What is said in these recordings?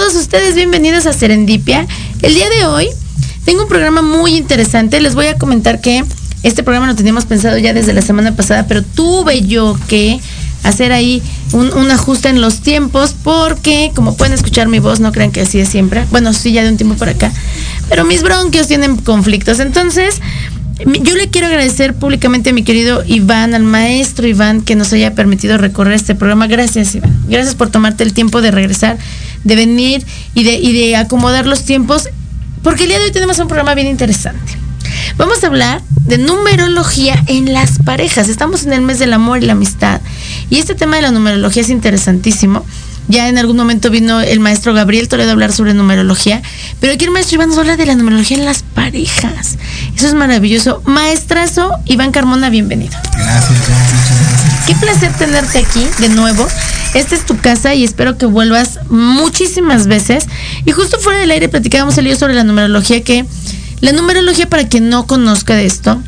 todos ustedes bienvenidos a Serendipia. El día de hoy tengo un programa muy interesante. Les voy a comentar que este programa lo teníamos pensado ya desde la semana pasada, pero tuve yo que hacer ahí un, ajuste en los tiempos porque, como pueden escuchar mi voz, no crean que así es siempre. Bueno, sí, ya de un tiempo por acá. Pero mis bronquios tienen conflictos. Entonces, yo le quiero agradecer públicamente a mi querido Iván, al maestro Iván, que nos haya permitido recorrer este programa. Gracias, Iván. Gracias por tomarte el tiempo de regresar, de venir y de, y de acomodar los tiempos, porque el día de hoy tenemos un programa bien interesante. Vamos a hablar de numerología en las parejas. Estamos en el mes del amor y la amistad. Y este tema de la numerología es interesantísimo. Ya en algún momento vino el maestro Gabriel Toledo a hablar sobre numerología. Pero aquí el maestro Iván nos habla de la numerología en las parejas. Eso es maravilloso. Maestrazo Iván Carmona, bienvenido. Gracias, Jazz, muchas gracias. Qué placer tenerte aquí de nuevo. Esta es tu casa y espero que vuelvas muchísimas veces. Y justo fuera del aire platicábamos el día sobre la numerología, que la numerología, para quien no conozca de esto,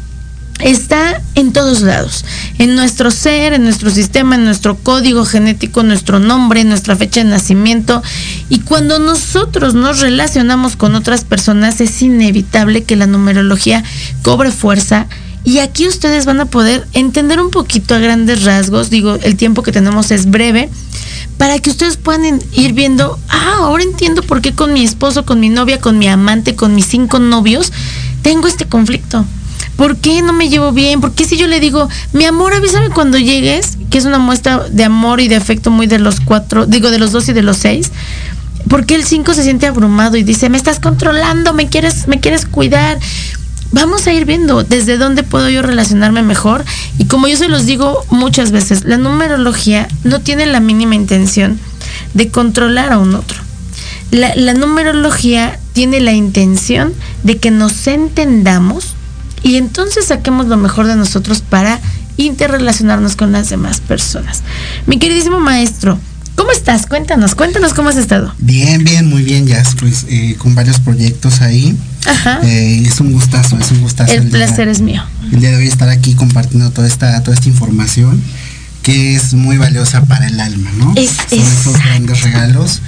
está en todos lados. En nuestro ser, en nuestro sistema, en nuestro código genético, nuestro nombre, nuestra fecha de nacimiento. Y cuando nosotros nos relacionamos con otras personas, es inevitable que la numerología cobre fuerza. Y aquí ustedes van a poder entender un poquito a grandes rasgos. Digo, el tiempo que tenemos es breve. Para que ustedes puedan ir viendo, ah, ahora entiendo por qué con mi esposo, con mi novia, con mi amante, con mis cinco novios, tengo este conflicto. ¿Por qué no me llevo bien? ¿Por qué si yo le digo, mi amor, avísame cuando llegues, que es una muestra de amor y de afecto muy de los cuatro, digo, de los dos y de los seis? ¿Por qué el cinco se siente abrumado y dice, me estás controlando, me quieres, me quieres cuidar? Vamos a ir viendo desde dónde puedo yo relacionarme mejor. Y como yo se los digo muchas veces, la numerología no tiene la mínima intención de controlar a un otro. La, la numerología tiene la intención de que nos entendamos y entonces saquemos lo mejor de nosotros para interrelacionarnos con las demás personas. Mi queridísimo maestro, ¿cómo estás? Cuéntanos, cuéntanos cómo has estado. Bien, bien, muy bien, Jazz. Pues eh, con varios proyectos ahí. Ajá. Eh, es un gustazo, es un gustazo. El día- placer es mío. El día de hoy estar aquí compartiendo toda esta, toda esta información que es muy valiosa para el alma, ¿no? Es- son esos exacto. grandes regalos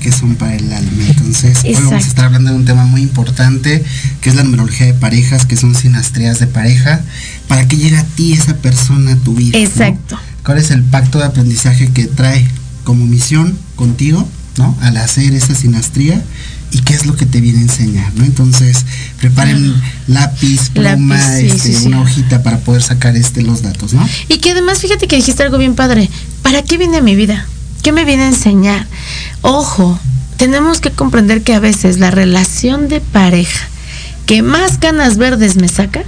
que son para el alma. Entonces, hoy vamos a estar hablando de un tema muy importante, que es la numerología de parejas, que son sinastrías de pareja. ¿Para qué llega a ti esa persona a tu vida? ¿no? Exacto. ¿Cuál es el pacto de aprendizaje que trae como misión contigo, ¿no? Al hacer esa sinastría y qué es lo que te viene a enseñar, ¿no? Entonces, preparen lápiz, pluma, Lápiz, sí, este, sí, sí. una hojita para poder sacar este los datos, ¿no? Y que además, fíjate que dijiste algo bien padre. ¿Para qué viene mi vida? ¿Qué me viene a enseñar? Ojo, tenemos que comprender que a veces la relación de pareja que más ganas verdes me saca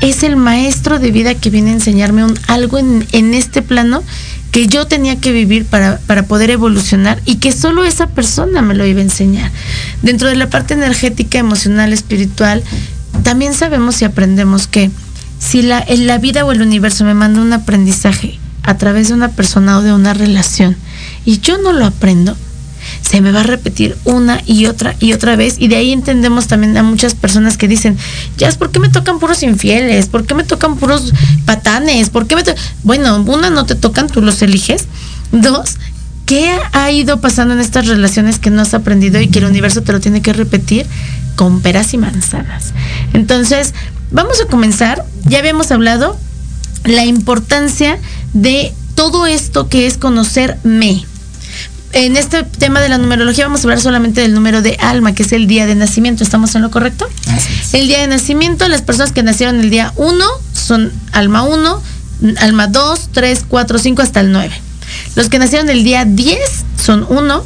es el maestro de vida que viene a enseñarme un, algo en, en este plano que yo tenía que vivir para, para poder evolucionar y que solo esa persona me lo iba a enseñar. Dentro de la parte energética, emocional, espiritual, también sabemos y aprendemos que si la, en la vida o el universo me manda un aprendizaje a través de una persona o de una relación y yo no lo aprendo, se me va a repetir una y otra y otra vez. Y de ahí entendemos también a muchas personas que dicen, ya, ¿por qué me tocan puros infieles? ¿Por qué me tocan puros patanes? ¿Por qué me to-?" Bueno, una, no te tocan, tú los eliges. Dos, ¿qué ha ido pasando en estas relaciones que no has aprendido y que el universo te lo tiene que repetir con peras y manzanas? Entonces, vamos a comenzar. Ya habíamos hablado la importancia de todo esto que es conocerme. En este tema de la numerología vamos a hablar solamente del número de alma, que es el día de nacimiento. ¿Estamos en lo correcto? El día de nacimiento, las personas que nacieron el día 1 son alma 1, alma 2, 3, 4, 5 hasta el 9. Los que nacieron el día 10 son 1,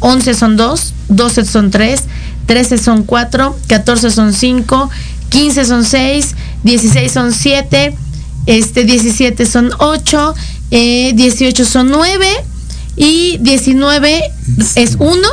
11 son 2, 12 son 3, 13 son 4, 14 son 5, 15 son 6, 16 son 7, este 17 son 8, eh, 18 son 9 y 19 es 1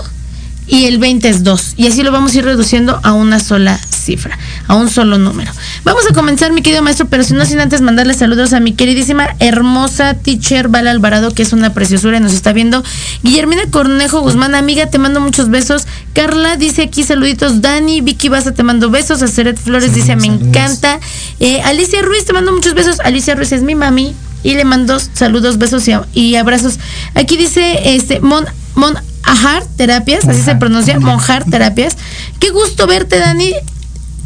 y el 20 es 2. Y así lo vamos a ir reduciendo a una sola cifra, a un solo número. Vamos a comenzar, mi querido maestro, pero si no sin antes mandarle saludos a mi queridísima, hermosa teacher Val Alvarado, que es una preciosura y nos está viendo. Guillermina Cornejo Guzmán, amiga, te mando muchos besos. Carla dice aquí saluditos. Dani, Vicky Baza, te mando besos. A Ceret Flores dice, me encanta. Eh, Alicia Ruiz, te mando muchos besos. Alicia Ruiz es mi mami y le mando saludos, besos y, abrazos. Aquí dice este Mon, Mon Ajar Terapias, así se pronuncia, Monjar Terapias. Qué gusto verte, Dani.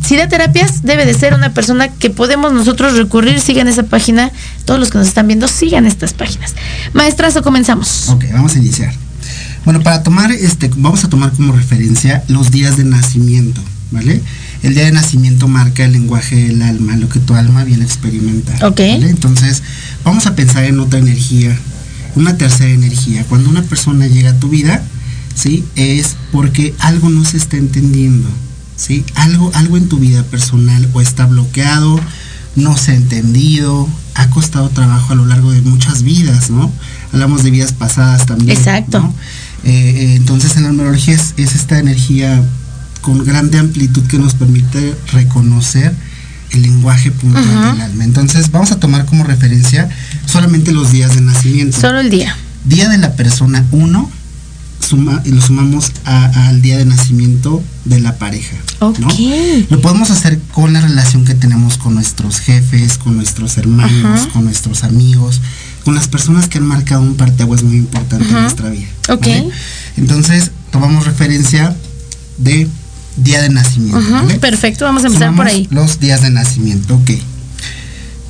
Si da terapias, debe de ser una persona que podemos nosotros recurrir. Sigan esa página. Todos los que nos están viendo, sigan estas páginas. Maestrazo, comenzamos. Ok, vamos a iniciar. Bueno, para tomar, este, vamos a tomar como referencia los días de nacimiento, ¿vale? El día de nacimiento marca el lenguaje del alma, lo que tu alma viene a experimentar. Ok. Entonces, vamos a pensar en otra energía, una tercera energía. Cuando una persona llega a tu vida, ¿sí? Es porque algo no se está entendiendo, ¿sí? Algo, algo en tu vida personal o está bloqueado, no se ha entendido, ha costado trabajo a lo largo de muchas vidas, ¿no? Hablamos de vidas pasadas también. Exacto. Eh, eh, entonces en la numerología es, es esta energía con grande amplitud que nos permite reconocer el lenguaje puntual del alma. Entonces vamos a tomar como referencia solamente los días de nacimiento. Solo el día. Día de la persona 1 suma, y lo sumamos al día de nacimiento de la pareja. Ok. Lo podemos hacer con la relación que tenemos con nuestros jefes, con nuestros hermanos, con nuestros amigos, con las personas que han marcado un parteaguas muy importante en nuestra vida. Ok. Entonces tomamos referencia de día de nacimiento. Perfecto, vamos a empezar por ahí. Los días de nacimiento, ok.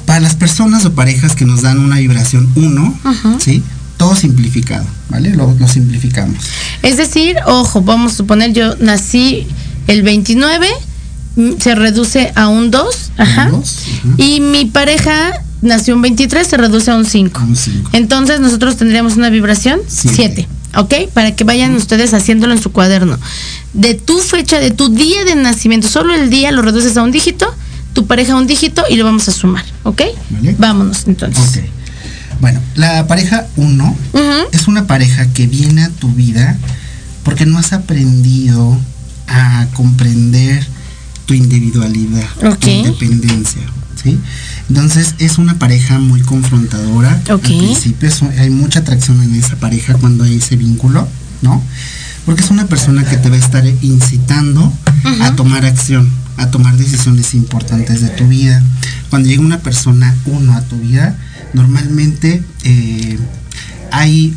Para las personas o parejas que nos dan una vibración 1, ¿sí? Todo simplificado, ¿vale? Lo, simplificamos. Es decir, ojo, vamos a suponer yo nací el 29, mm, se reduce a un 2, ajá, y mi pareja nació un 23, se reduce a un 5. Entonces nosotros tendríamos una vibración 7. ¿ok? Para que vayan ustedes haciéndolo en su cuaderno. De tu fecha, de tu día de nacimiento, solo el día lo reduces a un dígito, tu pareja a un dígito y lo vamos a sumar, ¿ok? Vámonos entonces. Bueno, la pareja 1 es una pareja que viene a tu vida porque no has aprendido a comprender tu individualidad, tu independencia, ¿sí? Entonces es una pareja muy confrontadora. Al principio hay mucha atracción en esa pareja cuando hay ese vínculo, ¿no? Porque es una persona que te va a estar incitando a tomar acción, a tomar decisiones importantes de tu vida. Cuando llega una persona uno a tu vida, normalmente eh, hay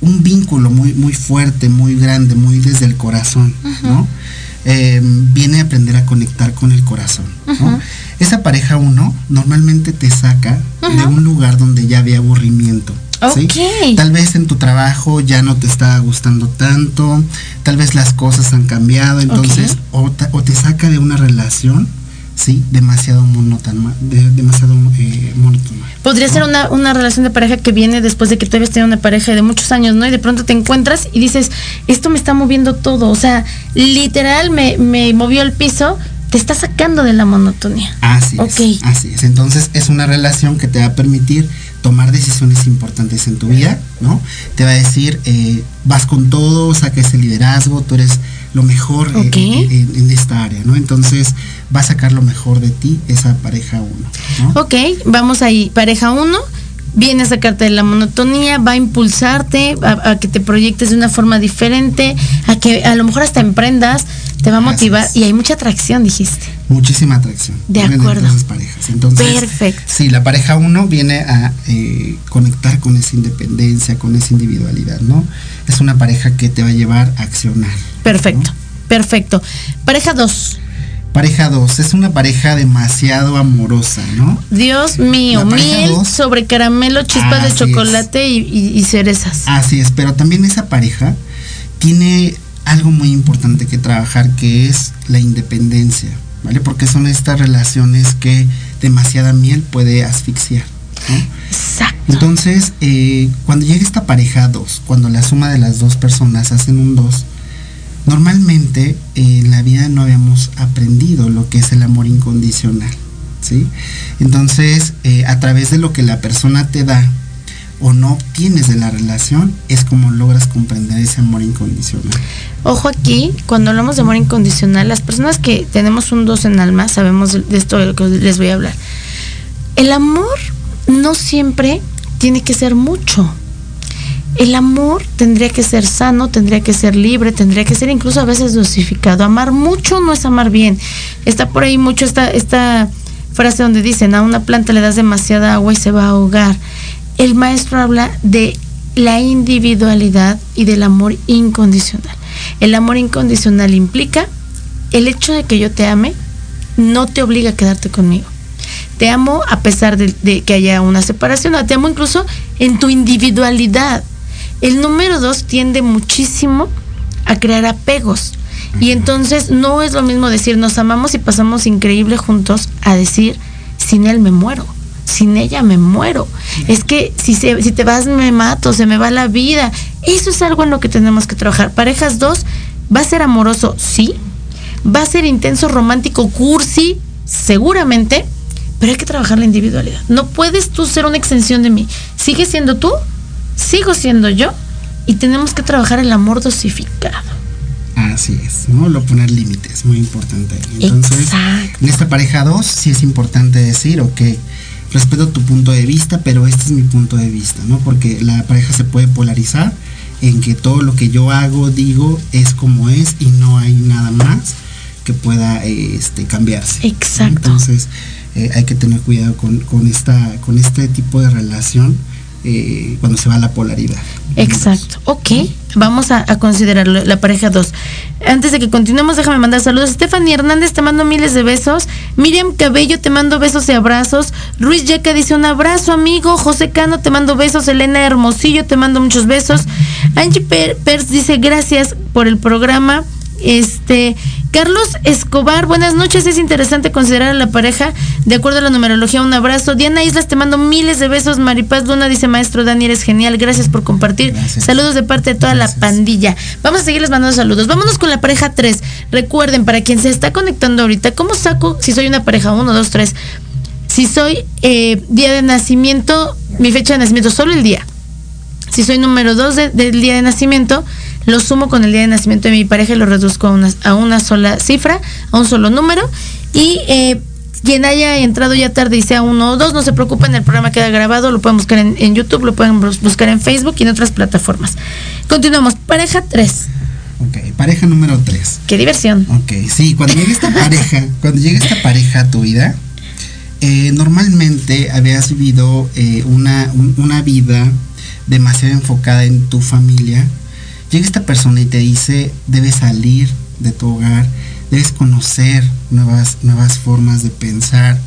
un vínculo muy, muy fuerte, muy grande, muy desde el corazón, ¿no? Eh, viene a aprender a conectar con el corazón. ¿no? esa pareja uno normalmente te saca de un lugar donde ya había aburrimiento. Tal vez en tu trabajo ya no te está gustando tanto, tal vez las cosas han cambiado, entonces o, te saca de una relación sí, demasiado monótona, demasiado eh, monótona. Podría ser una, una, relación de pareja que viene después de que tú habías tenido una pareja de muchos años, ¿no? Y de pronto te encuentras y dices, esto me está moviendo todo, o sea, literal me, me movió el piso, te está sacando de la monotonía. Así es. Así es. Entonces es una relación que te va a permitir tomar decisiones importantes en tu vida, ¿no? Te va a decir, eh, vas con todo, saca ese liderazgo, tú eres lo mejor eh, en, esta área, ¿no? Entonces va a sacar lo mejor de ti esa pareja uno. ¿no? Ok, vamos ahí, pareja uno viene a sacarte de la monotonía, va a impulsarte a, que te proyectes de una forma diferente, a que a lo mejor hasta emprendas, te va a motivar y hay mucha atracción, dijiste. Muchísima atracción. De acuerdo. Esas parejas. Entonces, Perfecto. Sí, la pareja uno viene a eh, conectar con esa independencia, con esa individualidad, ¿no? Es una pareja que te va a llevar a accionar. Perfecto, perfecto. Pareja dos. Pareja 2, es una pareja demasiado amorosa, ¿no? Dios mío, miel sobre caramelo, chispas de chocolate y, cerezas. Así es, pero también esa pareja tiene algo muy importante que trabajar que es la independencia, ¿vale? Porque son estas relaciones que demasiada miel puede asfixiar. Exacto. Entonces, eh, cuando llega esta pareja 2, cuando la suma de las dos personas hacen un 2, normalmente eh, en la vida no habíamos aprendido lo que es el amor incondicional. ¿sí? Entonces, eh, a través de lo que la persona te da o no obtienes de la relación, es como logras comprender ese amor incondicional. Ojo aquí, cuando hablamos de amor incondicional, las personas que tenemos un dos en alma, sabemos de esto de lo que les voy a hablar. El amor no siempre tiene que ser mucho. El amor tendría que ser sano, tendría que ser libre, tendría que ser incluso a veces dosificado. Amar mucho no es amar bien. Está por ahí mucho esta, esta frase donde dicen, a una planta le das demasiada agua y se va a ahogar. El maestro habla de la individualidad y del amor incondicional. El amor incondicional implica el hecho de que yo te ame, no te obliga a quedarte conmigo. Te amo a pesar de, que haya una separación, te amo incluso en tu individualidad. El número dos tiende muchísimo a crear apegos. Y entonces no es lo mismo decir nos amamos y pasamos increíble juntos a decir sin él me muero, sin ella me muero. Es que si, si te vas me mato, se me va la vida. Eso es algo en lo que tenemos que trabajar. Parejas dos, va a ser amoroso, sí. Va a ser intenso, romántico, cursi, seguramente. Pero hay que trabajar la individualidad. No puedes tú ser una extensión de mí. Sigue siendo tú, sigo siendo yo. Y tenemos que trabajar el amor dosificado. Así es, ¿no? Lo poner límites, muy importante. Entonces, en esta pareja 2 sí es importante decir, ok, respeto tu punto de vista, pero este es mi punto de vista, ¿no? Porque la pareja se puede polarizar en que todo lo que yo hago, digo, es como es y no hay nada más que pueda este, cambiarse. Exacto. Entonces, eh, hay que tener cuidado con, con, esta, con este tipo de relación eh, cuando se va la polaridad. Exacto. Ok, vamos a, considerar la pareja 2. Antes de que continuemos, déjame mandar saludos. Stephanie Hernández, te mando miles de besos. Miriam Cabello, te mando besos y abrazos. Ruiz Yeca dice un abrazo, amigo. José Cano, te mando besos. Elena Hermosillo, te mando muchos besos. Angie Pers dice gracias por el programa. Este, Carlos Escobar, buenas noches. Es interesante considerar a la pareja de acuerdo a la numerología. Un abrazo. Diana Islas, te mando miles de besos. Maripaz Luna dice, maestro Dani, eres genial. Gracias por compartir. Saludos de parte de toda la pandilla. Vamos a seguirles mandando saludos. Vámonos con la pareja 3. Recuerden, para quien se está conectando ahorita, ¿cómo saco si soy una pareja 1, 2, 3? Si soy eh, día de nacimiento, mi fecha de nacimiento, solo el día. Si soy número 2 del día de nacimiento, lo sumo con el día de nacimiento de mi pareja y lo reduzco a una, a una sola cifra, a un solo número. Y eh, quien haya entrado ya tarde y sea uno o dos, no se preocupen, el programa queda grabado, lo pueden buscar en, YouTube, lo pueden buscar en Facebook y en otras plataformas. Continuamos, pareja 3. Ok, pareja número 3. Qué diversión. Ok, sí, cuando llega esta pareja, cuando llega esta pareja a tu vida, eh, normalmente habías vivido eh, una, una vida demasiado enfocada en tu familia llega esta persona y te dice, debes salir de tu hogar, debes conocer nuevas, nuevas formas de pensar.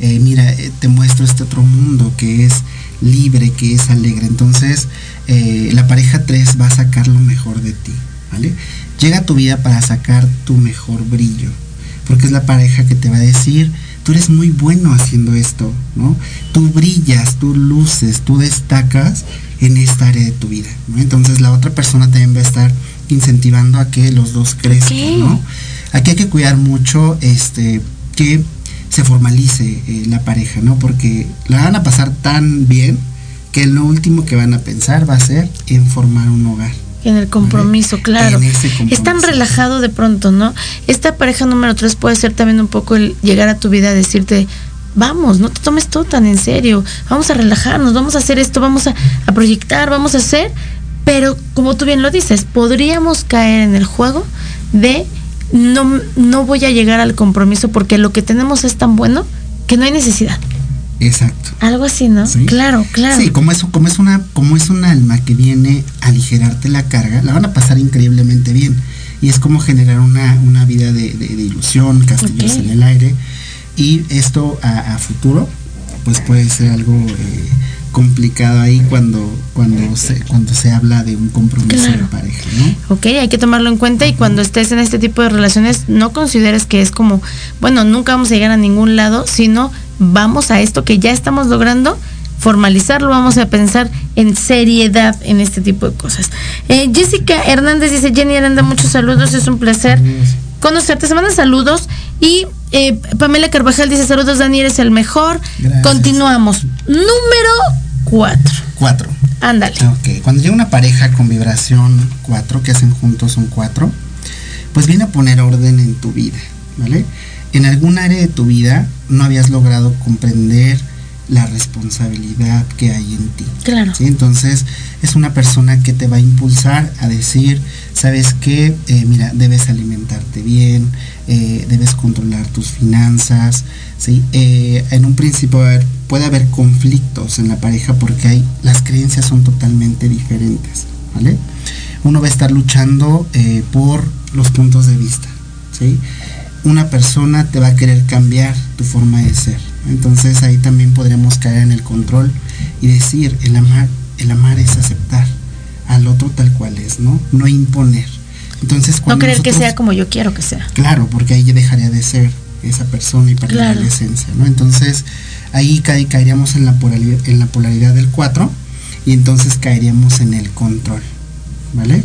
Eh, mira, eh, te muestro este otro mundo que es libre, que es alegre. Entonces, eh, la pareja 3 va a sacar lo mejor de ti, ¿vale? Llega a tu vida para sacar tu mejor brillo, porque es la pareja que te va a decir, tú eres muy bueno haciendo esto, ¿no? Tú brillas, tú luces, tú destacas en esta área de tu vida. Entonces la otra persona también va a estar incentivando a que los dos crezcan, ¿no? Aquí hay que cuidar mucho este que se formalice eh, la pareja, ¿no? Porque la van a pasar tan bien que lo último que van a pensar va a ser en formar un hogar. En el compromiso, claro. Es tan relajado de pronto, ¿no? Esta pareja número tres puede ser también un poco el llegar a tu vida a decirte, vamos, no te tomes todo tan en serio, vamos a relajarnos, vamos a hacer esto, vamos a, proyectar, vamos a hacer, pero como tú bien lo dices, podríamos caer en el juego de no, no voy a llegar al compromiso porque lo que tenemos es tan bueno que no hay necesidad. Exacto. Algo así, ¿no? Claro, claro. Sí, como eso, como es una, como es un alma que viene a aligerarte la carga, la van a pasar increíblemente bien. Y es como generar una, una vida de, ilusión, castillos en el aire y esto a, futuro pues puede ser algo eh, complicado ahí cuando cuando se cuando se habla de un compromiso de pareja ¿no? Ok, hay que tomarlo en cuenta y cuando estés en este tipo de relaciones no consideres que es como bueno nunca vamos a llegar a ningún lado sino vamos a esto que ya estamos logrando formalizarlo, vamos a pensar en seriedad en este tipo de cosas. Eh, Jessica Hernández dice, Jenny Aranda, muchos saludos, es un placer conocerte, se mandan saludos y eh, Pamela Carvajal dice, saludos Dani, eres el mejor. Gracias. Continuamos. Número 4. Cuatro. Ándale. Ok, cuando llega una pareja con vibración 4, que hacen juntos un 4, pues viene a poner orden en tu vida, ¿vale? En algún área de tu vida no habías logrado comprender la responsabilidad que hay en ti. Claro. ¿sí? Entonces es una persona que te va a impulsar a decir, sabes qué, Eh, mira, debes alimentarte bien, eh, debes controlar tus finanzas, ¿sí? Eh, en un principio a puede haber conflictos en la pareja porque hay, las creencias son totalmente diferentes, ¿vale? Uno va a estar luchando por los puntos de vista, ¿sí? Una persona te va a querer cambiar tu forma de ser. Entonces ahí también podremos caer en el control y decir, el amar, el amar es aceptar al otro tal cual es, ¿no? No imponer. Entonces No creer que sea como yo quiero que sea. Claro, porque ahí ya dejaría de ser esa persona y perdería Claro. la esencia, ¿no? Entonces, ahí cae- caeríamos en la, polaridad, en la polaridad del 4 y entonces caeríamos en el control, ¿vale?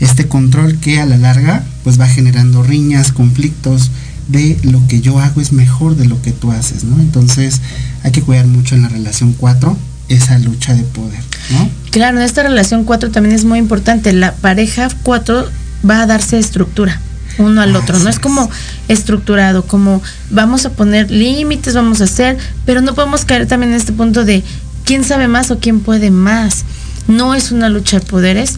Este control que a la larga pues va generando riñas, conflictos de lo que yo hago es mejor de lo que tú haces, ¿no? Entonces, hay que cuidar mucho en la relación 4 esa lucha de poder, ¿no? Claro, en esta relación 4 también es muy importante. La pareja 4 va a darse estructura uno al otro. No es. como estructurado, como vamos a poner límites, vamos a hacer, pero no podemos caer también en este punto de quién sabe más o quién puede más. No es una lucha de poderes.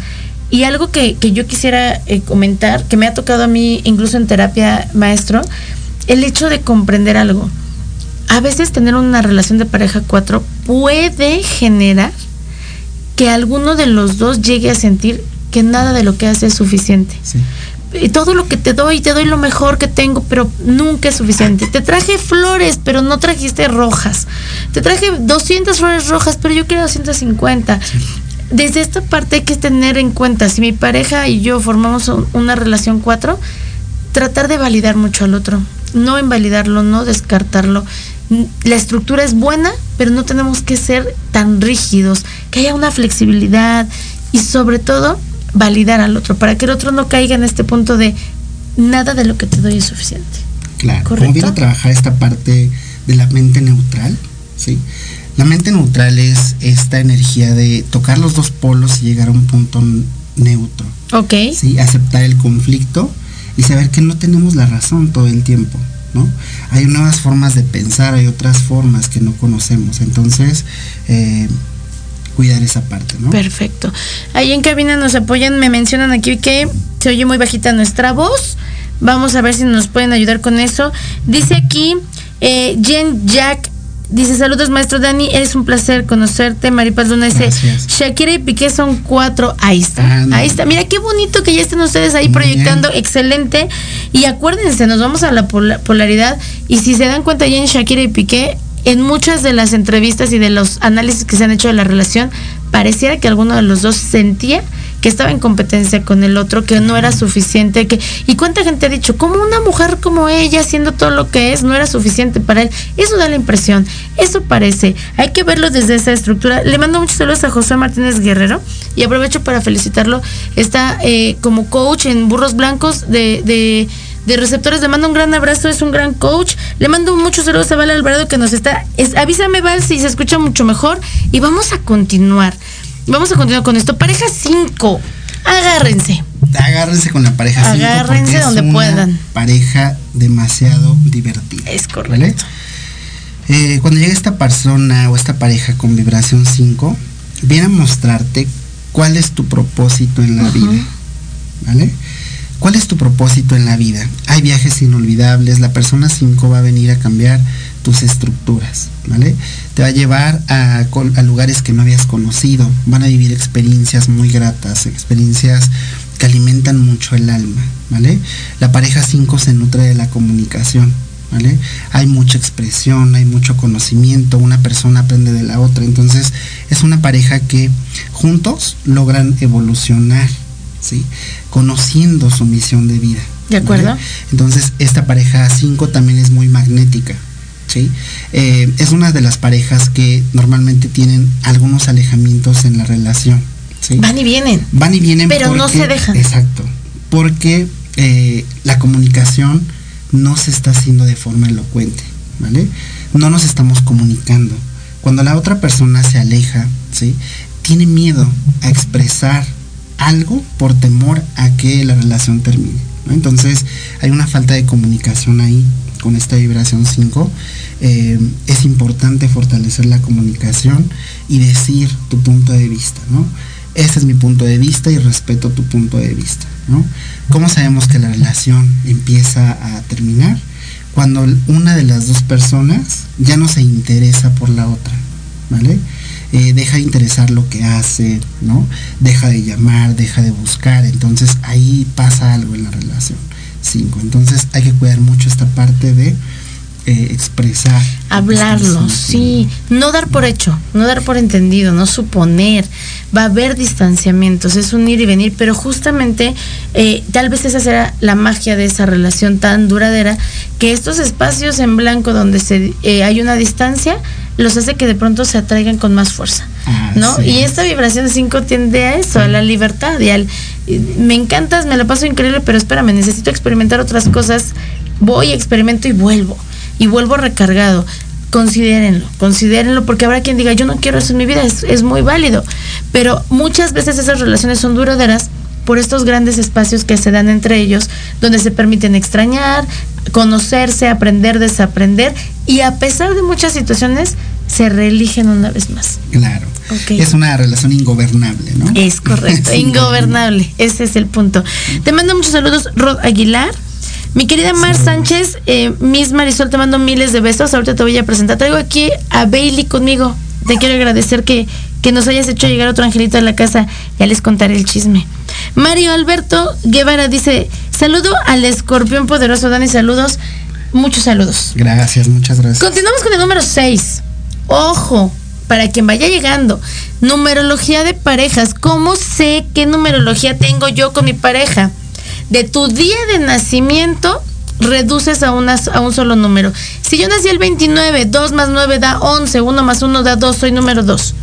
Y algo que, que yo quisiera eh, comentar, que me ha tocado a mí incluso en terapia maestro, el hecho de comprender algo. A veces tener una relación de pareja 4 puede generar que alguno de los dos llegue a sentir que nada de lo que hace es suficiente. Sí. Y todo lo que te doy, te doy lo mejor que tengo, pero nunca es suficiente. Te traje flores, pero no trajiste rojas. Te traje 200 flores rojas, pero yo quiero 250. Desde esta parte hay que tener en cuenta, si mi pareja y yo formamos un- una relación 4, tratar de validar mucho al otro. No invalidarlo, no descartarlo. La estructura es buena, pero no tenemos que ser tan rígidos, que haya una flexibilidad y sobre todo validar al otro, para que el otro no caiga en este punto de nada de lo que te doy es suficiente. Claro, ¿Correcto? como viene a trabajar esta parte de la mente neutral, ¿sí? La mente neutral es esta energía de tocar los dos polos y llegar a un punto neutro, Ok. ¿sí? Aceptar el conflicto y saber que no tenemos la razón todo el tiempo, ¿no? Hay nuevas formas de pensar, hay otras formas que no conocemos, entonces eh, cuidar esa parte, ¿no? Perfecto. Ahí en cabina nos apoyan, me mencionan aquí que se oye muy bajita nuestra voz. Vamos a ver si nos pueden ayudar con eso. Dice aquí eh, Jen Jack. Dice, saludos maestro Dani, es un placer conocerte. Maripaz Luna dice, Gracias. Shakira y Piqué son cuatro. Ahí está, Ándale. ahí está. Mira qué bonito que ya estén ustedes ahí Muy proyectando, bien. excelente. Y acuérdense, nos vamos a la pola- polaridad. Y si se dan cuenta ya en Shakira y Piqué, en muchas de las entrevistas y de los análisis que se han hecho de la relación, pareciera que alguno de los dos sentía que estaba en competencia con el otro, que no era suficiente, que y cuánta gente ha dicho, como una mujer como ella haciendo todo lo que es no era suficiente para él. Eso da la impresión, eso parece. Hay que verlo desde esa estructura. Le mando muchos saludos a José Martínez Guerrero y aprovecho para felicitarlo. Está eh, como coach en Burros Blancos de, de de receptores. Le mando un gran abrazo, es un gran coach. Le mando muchos saludos a Val Alvarado que nos está. Es, avísame, Val, si se escucha mucho mejor. Y vamos a continuar. Vamos a continuar con esto. Pareja 5. Agárrense. Agárrense con la pareja cinco, porque Agárrense es donde una puedan. Pareja demasiado divertida. Es correcto. ¿vale? Eh, cuando llega esta persona o esta pareja con vibración 5, viene a mostrarte cuál es tu propósito en la vida. ¿Vale? ¿Cuál es tu propósito en la vida? Hay viajes inolvidables, la persona 5 va a venir a cambiar tus estructuras, ¿vale? Te va a llevar a, lugares que no habías conocido, van a vivir experiencias muy gratas, experiencias que alimentan mucho el alma, ¿vale? La pareja 5 se nutre de la comunicación, ¿vale? Hay mucha expresión, hay mucho conocimiento, una persona aprende de la otra, entonces es una pareja que juntos logran evolucionar, ¿sí? Conociendo su misión de vida. De acuerdo. ¿vale? Entonces esta pareja 5 también es muy magnética. ¿Sí? Eh, es una de las parejas que normalmente tienen algunos alejamientos en la relación. ¿sí? Van y vienen. Van y vienen. Pero no se dejan. Exacto. Porque eh, la comunicación no se está haciendo de forma elocuente, ¿vale? No nos estamos comunicando. Cuando la otra persona se aleja, ¿sí? Tiene miedo a expresar algo por temor a que la relación termine. Entonces hay una falta de comunicación ahí con esta vibración 5. Eh, es importante fortalecer la comunicación y decir tu punto de vista, ¿no? Este es mi punto de vista y respeto tu punto de vista, ¿no? ¿Cómo sabemos que la relación empieza a terminar? Cuando una de las dos personas ya no se interesa por la otra, ¿vale? Eh, deja de interesar lo que hace, ¿no? Deja de llamar, deja de buscar, entonces ahí pasa algo en la relación. Cinco. Entonces hay que cuidar mucho esta parte de eh, expresar. Hablarlo, sí. No dar por hecho, no dar por entendido, no suponer. Va a haber distanciamientos, es un ir y venir, pero justamente eh, tal vez esa será la magia de esa relación tan duradera, que estos espacios en blanco donde se, eh, hay una distancia, los hace que de pronto se atraigan con más fuerza. Ah, ¿no? sí. Y esta vibración 5 tiende a eso, a la libertad y al me encantas, me la paso increíble, pero espérame, necesito experimentar otras cosas. Voy, experimento y vuelvo. Y vuelvo recargado. Considérenlo, considérenlo, porque habrá quien diga, yo no quiero eso en mi vida, es, es muy válido. Pero muchas veces esas relaciones son duraderas por estos grandes espacios que se dan entre ellos, donde se permiten extrañar, conocerse, aprender, desaprender, y a pesar de muchas situaciones, se reeligen una vez más. Claro. Es una relación ingobernable, ¿no? Es correcto, ingobernable, ese es el punto. Te mando muchos saludos, Rod Aguilar. Mi querida Mar Sánchez, eh, Miss Marisol, te mando miles de besos. Ahorita te voy a presentar. Traigo aquí a Bailey conmigo. Te quiero agradecer que, que nos hayas hecho llegar otro angelito a la casa. Ya les contaré el chisme. Mario Alberto Guevara dice: Saludo al escorpión poderoso. Dani, saludos. Muchos saludos. Gracias, muchas gracias. Continuamos con el número 6. Ojo, para quien vaya llegando. Numerología de parejas. ¿Cómo sé qué numerología tengo yo con mi pareja? De tu día de nacimiento reduces a, a un solo número. Si yo nací el 29, 2 más 9 da 11, 1 más 1 da 2, soy número 2.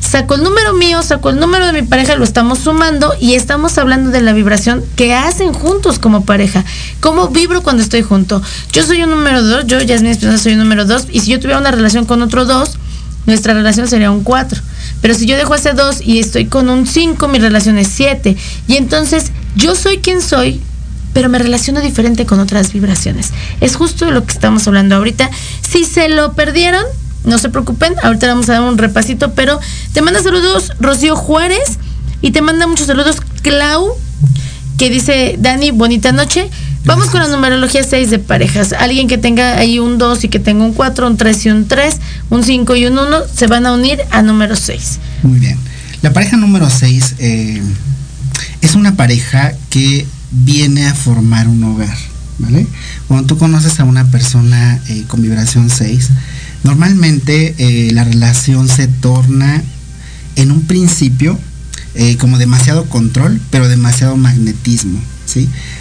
Saco el número mío, saco el número de mi pareja, lo estamos sumando y estamos hablando de la vibración que hacen juntos como pareja. ¿Cómo vibro cuando estoy junto? Yo soy un número 2, yo, Yasmin Espinosa, soy un número 2 y si yo tuviera una relación con otro 2, nuestra relación sería un 4. Pero si yo dejo ese 2 y estoy con un 5, mi relación es 7. Y entonces yo soy quien soy, pero me relaciono diferente con otras vibraciones. Es justo de lo que estamos hablando ahorita. Si se lo perdieron, no se preocupen, ahorita vamos a dar un repasito, pero te manda saludos Rocío Juárez y te manda muchos saludos Clau, que dice Dani, bonita noche. Vamos con la numerología 6 de parejas. Alguien que tenga ahí un 2 y que tenga un 4, un 3 y un 3, un 5 y un 1, se van a unir a número 6. Muy bien. La pareja número 6 es una pareja que viene a formar un hogar, ¿vale? Cuando tú conoces a una persona eh, con vibración 6, normalmente eh, la relación se torna en un principio eh, como demasiado control, pero demasiado magnetismo,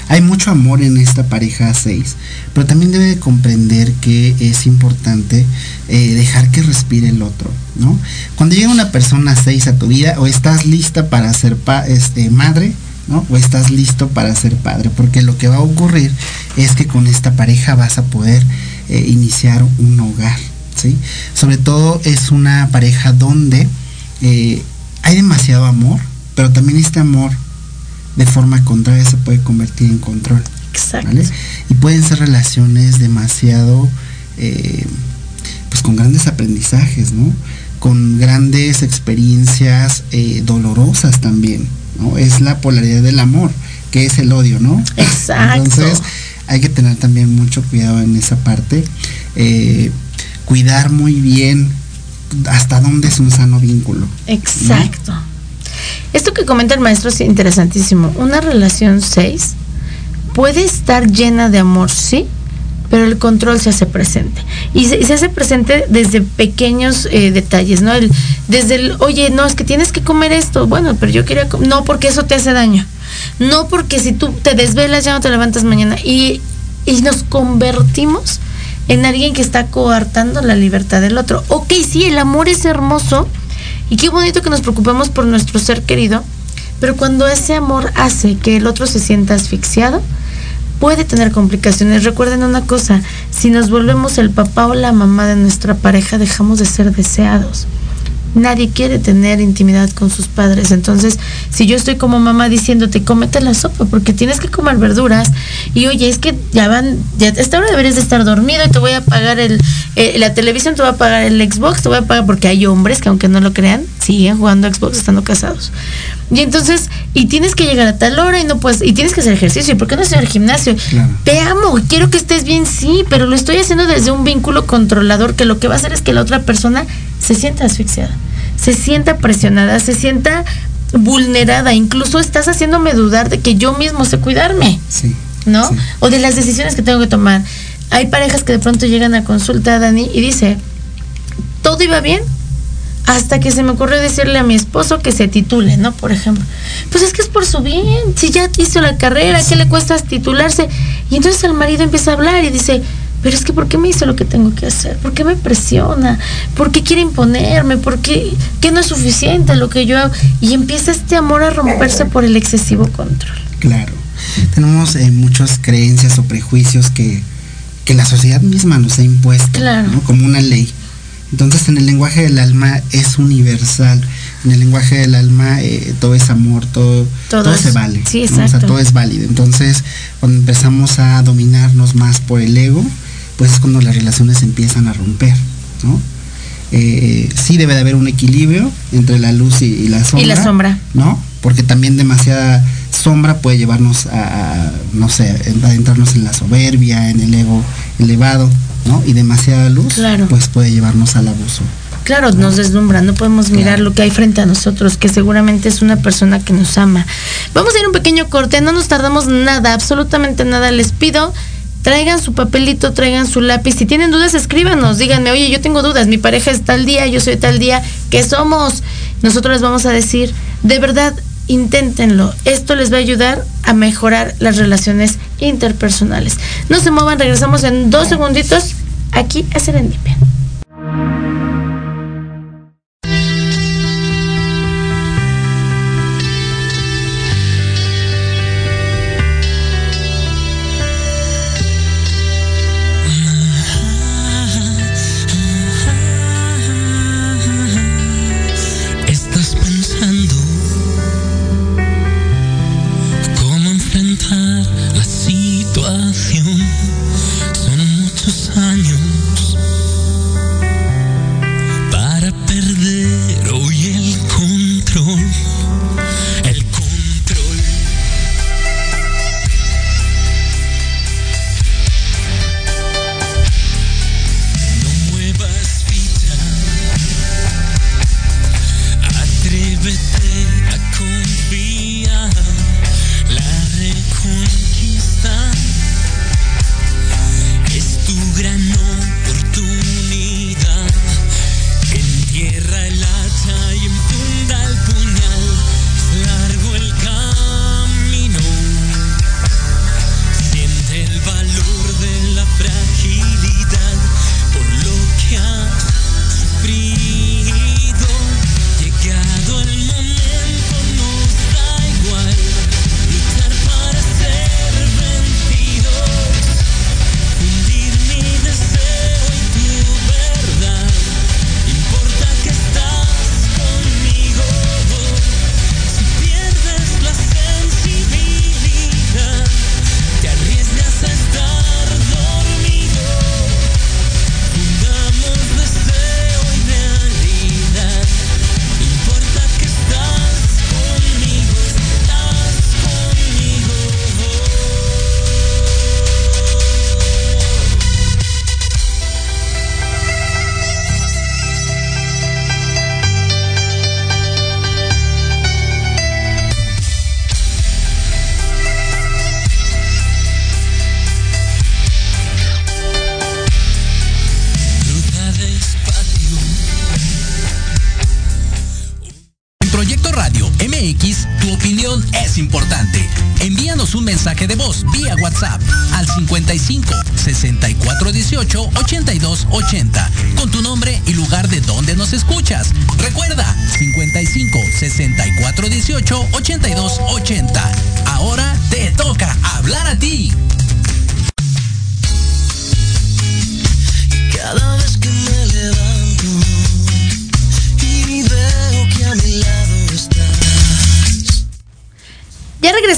Hay mucho amor en esta pareja 6, pero también debe de comprender que es importante eh, dejar que respire el otro, ¿no? Cuando llega una persona 6 a tu vida, o estás lista para ser pa- este, madre, ¿no? O estás listo para ser padre, porque lo que va a ocurrir es que con esta pareja vas a poder eh, iniciar un hogar, ¿sí? Sobre todo es una pareja donde eh, hay demasiado amor, pero también este amor de forma contraria se puede convertir en control. Exacto. ¿vale? Y pueden ser relaciones demasiado, eh, pues con grandes aprendizajes, ¿no? Con grandes experiencias eh, dolorosas también, ¿no? Es la polaridad del amor, que es el odio, ¿no? Exacto. Entonces hay que tener también mucho cuidado en esa parte. eh, cuidar muy bien hasta dónde es un sano vínculo. Exacto. Esto que comenta el maestro es interesantísimo. Una relación 6 puede estar llena de amor, sí, pero el control se hace presente. Y se, hace presente desde pequeños eh, detalles, ¿no? El- desde el, oye, no, es que tienes que comer esto. Bueno, pero yo quería com-". No, porque eso te hace daño. No porque si tú te desvelas ya no te levantas mañana. Y, y nos convertimos en alguien que está coartando la libertad del otro. Ok, sí, el amor es hermoso y qué bonito que nos preocupemos por nuestro ser querido, pero cuando ese amor hace que el otro se sienta asfixiado, puede tener complicaciones. Recuerden una cosa, si nos volvemos el papá o la mamá de nuestra pareja, dejamos de ser deseados nadie quiere tener intimidad con sus padres. Entonces, si yo estoy como mamá diciéndote, cómete la sopa porque tienes que comer verduras y oye, es que ya van, ya a esta hora deberías de estar dormido y te voy a pagar el, eh, la televisión, te voy a pagar el Xbox, te voy a pagar porque hay hombres que aunque no lo crean, siguen jugando Xbox estando casados. Y entonces, y tienes que llegar a tal hora y no puedes, y tienes que hacer ejercicio, ¿y por qué no hacer gimnasio? Te amo, quiero que estés bien, sí, pero lo estoy haciendo desde un vínculo controlador que lo que va a hacer es que la otra persona se sienta asfixiada, se sienta presionada, se sienta vulnerada, incluso estás haciéndome dudar de que yo mismo sé cuidarme, Sí. ¿no? sí. O de las decisiones que tengo que tomar. Hay parejas que de pronto llegan a consulta a Dani y dice, todo iba bien hasta que se me ocurrió decirle a mi esposo que se titule, ¿no? Por ejemplo. Pues es que es por su bien, si ya hizo la carrera, ¿qué le cuesta titularse? Y entonces el marido empieza a hablar y dice, pero es que ¿por qué me hizo lo que tengo que hacer? ¿Por qué me presiona? ¿Por qué quiere imponerme? ¿Por qué, qué no es suficiente lo que yo hago? Y empieza este amor a romperse por el excesivo control. Claro. Tenemos eh, muchas creencias o prejuicios que, que la sociedad misma nos ha impuesto Claro. ¿no? como una ley. Entonces en el lenguaje del alma es universal. En el lenguaje del alma eh, todo es amor, todo, Todo todo, es- se vale. sí, ¿no? O sea, todo es válido. Entonces cuando empezamos a dominarnos más por el ego, pues es cuando las relaciones empiezan a romper. ¿no? Eh, sí debe de haber un equilibrio entre la luz y, y la sombra. Y la sombra. ¿no? Porque también demasiada sombra puede llevarnos a, a, no sé, adentrarnos en la soberbia, en el ego elevado, ¿no? Y demasiada luz, Claro. pues puede llevarnos al abuso. Claro, nos deslumbra, no podemos mirar lo que hay frente a nosotros, que seguramente es una persona que nos ama. Vamos a ir un pequeño corte, no nos tardamos nada, absolutamente nada. Les pido, traigan su papelito, traigan su lápiz. Si tienen dudas, escríbanos, díganme, oye, yo tengo dudas, mi pareja es tal día, yo soy tal día, ¿qué somos? Nosotros les vamos a decir, de verdad, inténtenlo. Esto les va a ayudar a mejorar las relaciones interpersonales. No se muevan, regresamos en dos segunditos aquí a Serendipia.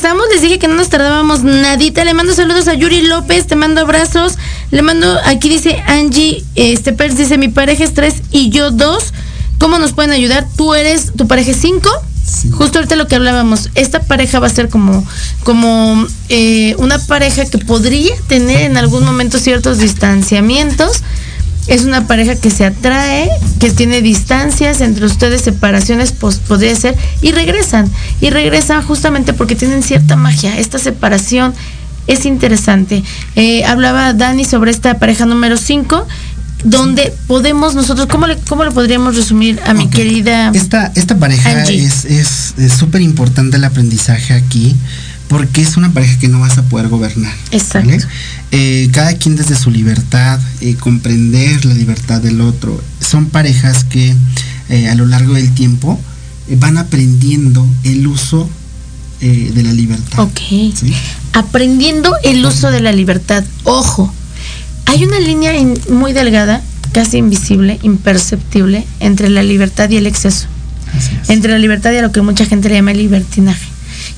Regresamos, les dije que no nos tardábamos nadita. Le mando saludos a Yuri López, te mando abrazos. Le mando, aquí dice Angie, este Pers dice, mi pareja es tres y yo dos. ¿Cómo nos pueden ayudar? Tú eres, tu pareja es cinco. Sí. Justo ahorita lo que hablábamos, esta pareja va a ser como, como eh, una pareja que podría tener en algún momento ciertos distanciamientos. Es una pareja que se atrae, que tiene distancias entre ustedes, separaciones, pues podría ser, y regresan. Y regresan justamente porque tienen cierta magia. Esta separación es interesante. Eh, hablaba Dani sobre esta pareja número 5, donde podemos nosotros, ¿cómo le, cómo le podríamos resumir a mi querida Esta, esta pareja Angie. es es es súper importante el aprendizaje aquí porque es una pareja que no vas a poder gobernar. Exacto. ¿vale? Eh, cada quien desde su libertad, eh, comprender la libertad del otro. Son parejas que eh, a lo largo del tiempo eh, van aprendiendo el uso de la libertad. Ok. ¿sí? aprendiendo el uso de la libertad. Ojo, hay una línea muy delgada, casi invisible, imperceptible, entre la libertad y el exceso. Entre la libertad y a lo que mucha gente le llama libertinaje.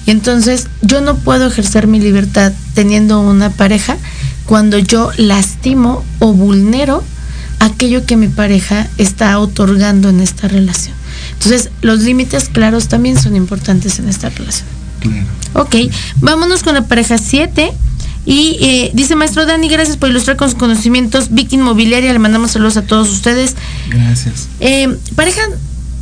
Y entonces yo no puedo ejercer mi libertad teniendo una pareja cuando yo lastimo o vulnero aquello que mi pareja está otorgando en esta relación. Entonces, los límites claros también son importantes en esta relación. Claro. Ok, vámonos con la pareja 7. Y eh, dice maestro Dani, gracias por ilustrar con sus conocimientos. Vicky Inmobiliaria, le mandamos saludos a todos ustedes. Gracias. Eh, pareja,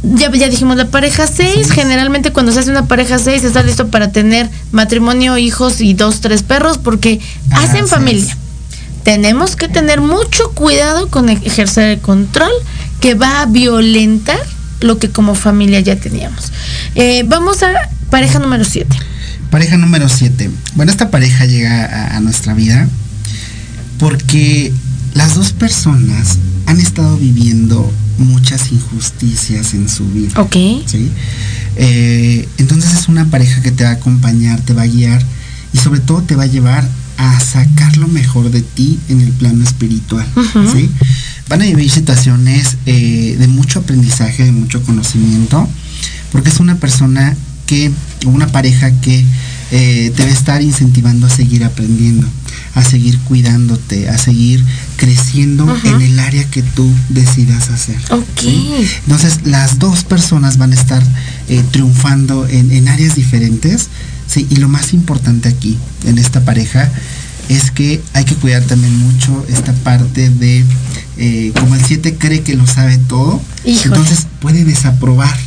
ya, ya dijimos, la pareja 6, generalmente cuando se hace una pareja 6 está listo para tener matrimonio, hijos y dos, tres perros porque Así hacen familia. Tenemos que tener mucho cuidado con e- ejercer el control que va a violentar lo que como familia ya teníamos. Eh, vamos a pareja número 7. Pareja número 7. Bueno, esta pareja llega a, a nuestra vida porque las dos personas han estado viviendo muchas injusticias en su vida. Ok. ¿sí? Eh, entonces es una pareja que te va a acompañar, te va a guiar y sobre todo te va a llevar a sacar lo mejor de ti en el plano espiritual. ¿sí? Van a vivir situaciones eh, de mucho aprendizaje, de mucho conocimiento, porque es una persona que, o una pareja que eh, te va a estar incentivando a seguir aprendiendo, a seguir cuidándote, a seguir creciendo en el área que tú decidas hacer. Ok. ¿sí? Entonces las dos personas van a estar eh, triunfando en, en áreas diferentes, ¿sí? Y lo más importante aquí, en esta pareja, es que hay que cuidar también mucho esta parte de, eh, como el 7 cree que lo sabe todo, Híjole. entonces puede desaprobar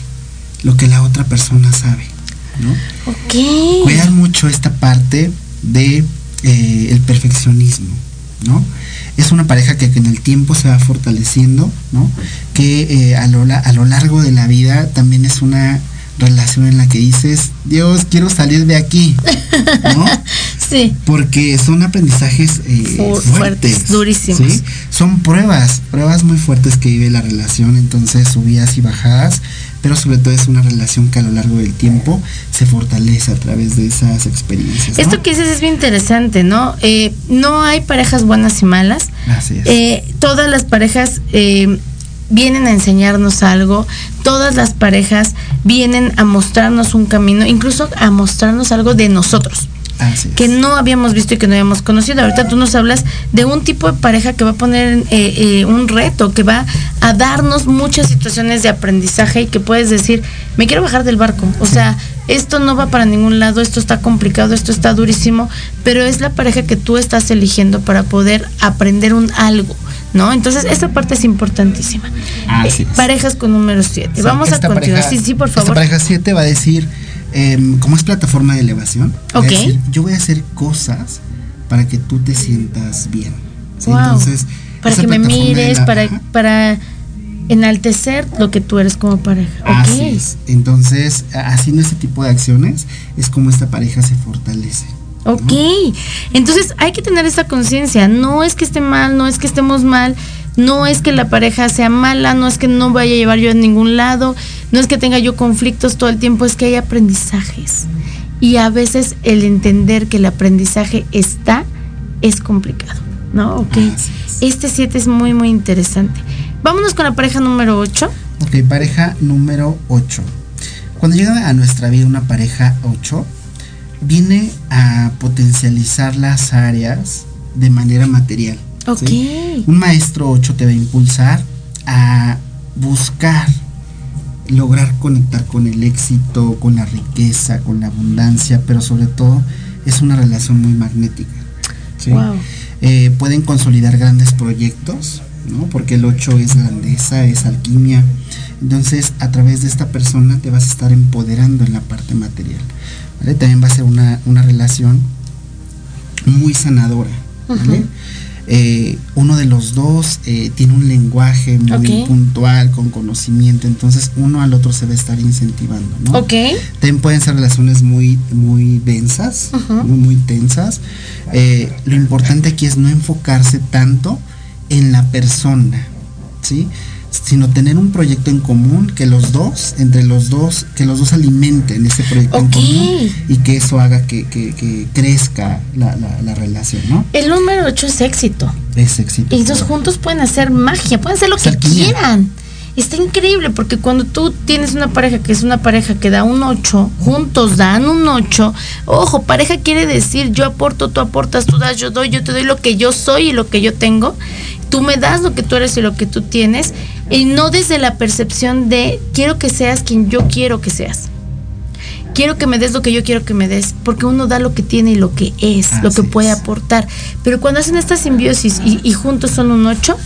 lo que la otra persona sabe, ¿no? Ok. Cuidar mucho esta parte de eh, el perfeccionismo, ¿no? Es una pareja que, en el tiempo se va fortaleciendo, ¿no? Que eh, a, lo, a lo largo de la vida también es una relación en la que dices, Dios, quiero salir de aquí, ¿no? Sí. Porque son aprendizajes eh, Fu- fuertes, fuertes, durísimos. ¿sí? Son pruebas, pruebas muy fuertes que vive la relación, entonces subidas y bajadas, pero sobre todo es una relación que a lo largo del tiempo se fortalece a través de esas experiencias. ¿no? Esto que dices es bien interesante, ¿no? Eh, no hay parejas buenas y malas. Así es. Eh, todas las parejas eh, vienen a enseñarnos algo, todas las parejas vienen a mostrarnos un camino, incluso a mostrarnos algo de nosotros Así es. que no habíamos visto y que no habíamos conocido. Ahorita tú nos hablas de un tipo de pareja que va a poner eh, eh, un reto, que va a darnos muchas situaciones de aprendizaje y que puedes decir, me quiero bajar del barco. O sea, esto no va para ningún lado, esto está complicado, esto está durísimo, pero es la pareja que tú estás eligiendo para poder aprender un algo. ¿No? Entonces, esa parte es importantísima. Así Eh, es. parejas con número 7. Sí, Vamos a esta continuar. pareja- sí, sí, por Esta favor. pareja 7 va a decir, em, como es plataforma de elevación, va a Ok. decir, yo voy a hacer cosas para que tú te sientas bien. ¿sí? Wow. Entonces, para que me mires, la- para, para enaltecer lo que tú eres como pareja. Así es. Entonces, haciendo este tipo de acciones es como esta pareja se fortalece. Ok, entonces hay que tener esa conciencia. No es que esté mal, no es que estemos mal, no es que la pareja sea mala, no es que no vaya a llevar yo a ningún lado, no es que tenga yo conflictos todo el tiempo, es que hay aprendizajes. Y a veces el entender que el aprendizaje está es complicado, ¿no? Ok, este 7 es muy, muy interesante. Vámonos con la pareja número 8. Ok, pareja número 8. Cuando llega a nuestra vida una pareja 8, viene a potencializar las áreas de manera material. Ok. ¿sí? Un maestro 8 te va a impulsar a buscar lograr conectar con el éxito, con la riqueza, con la abundancia, pero sobre todo es una relación muy magnética. ¿sí? Wow. Eh, pueden consolidar grandes proyectos, ¿no? Porque el 8 es grandeza, es alquimia. Entonces, a través de esta persona te vas a estar empoderando en la parte material. ¿Vale? También va a ser una, una relación muy sanadora. Eh, uno de los dos eh, tiene un lenguaje muy puntual, con conocimiento, entonces uno al otro se va a estar incentivando, ¿no? Ok. También pueden ser relaciones muy, muy densas, muy, muy tensas. Eh, lo importante aquí es no enfocarse tanto en la persona, ¿sí? Sino tener un proyecto en común que los dos, entre los dos, que los dos alimenten ese proyecto en común y que eso haga que, que- que crezca la, la- la relación, ¿no? El número 8 es éxito. Es éxito. Y ellos juntos pueden hacer magia, pueden hacer lo que quieran. Está increíble porque cuando tú tienes una pareja que es una pareja que da un 8, juntos dan un 8. Ojo, pareja quiere decir yo aporto, tú aportas, tú das, yo doy, yo te doy lo que yo soy y lo que yo tengo. Tú me das lo que tú eres y lo que tú tienes. Y no desde la percepción de quiero que seas quien yo quiero que seas. Quiero que me des lo que yo quiero que me des, porque uno da lo que tiene y lo que es, lo que puede es. aportar. Pero cuando hacen esta simbiosis y, y juntos son un 8,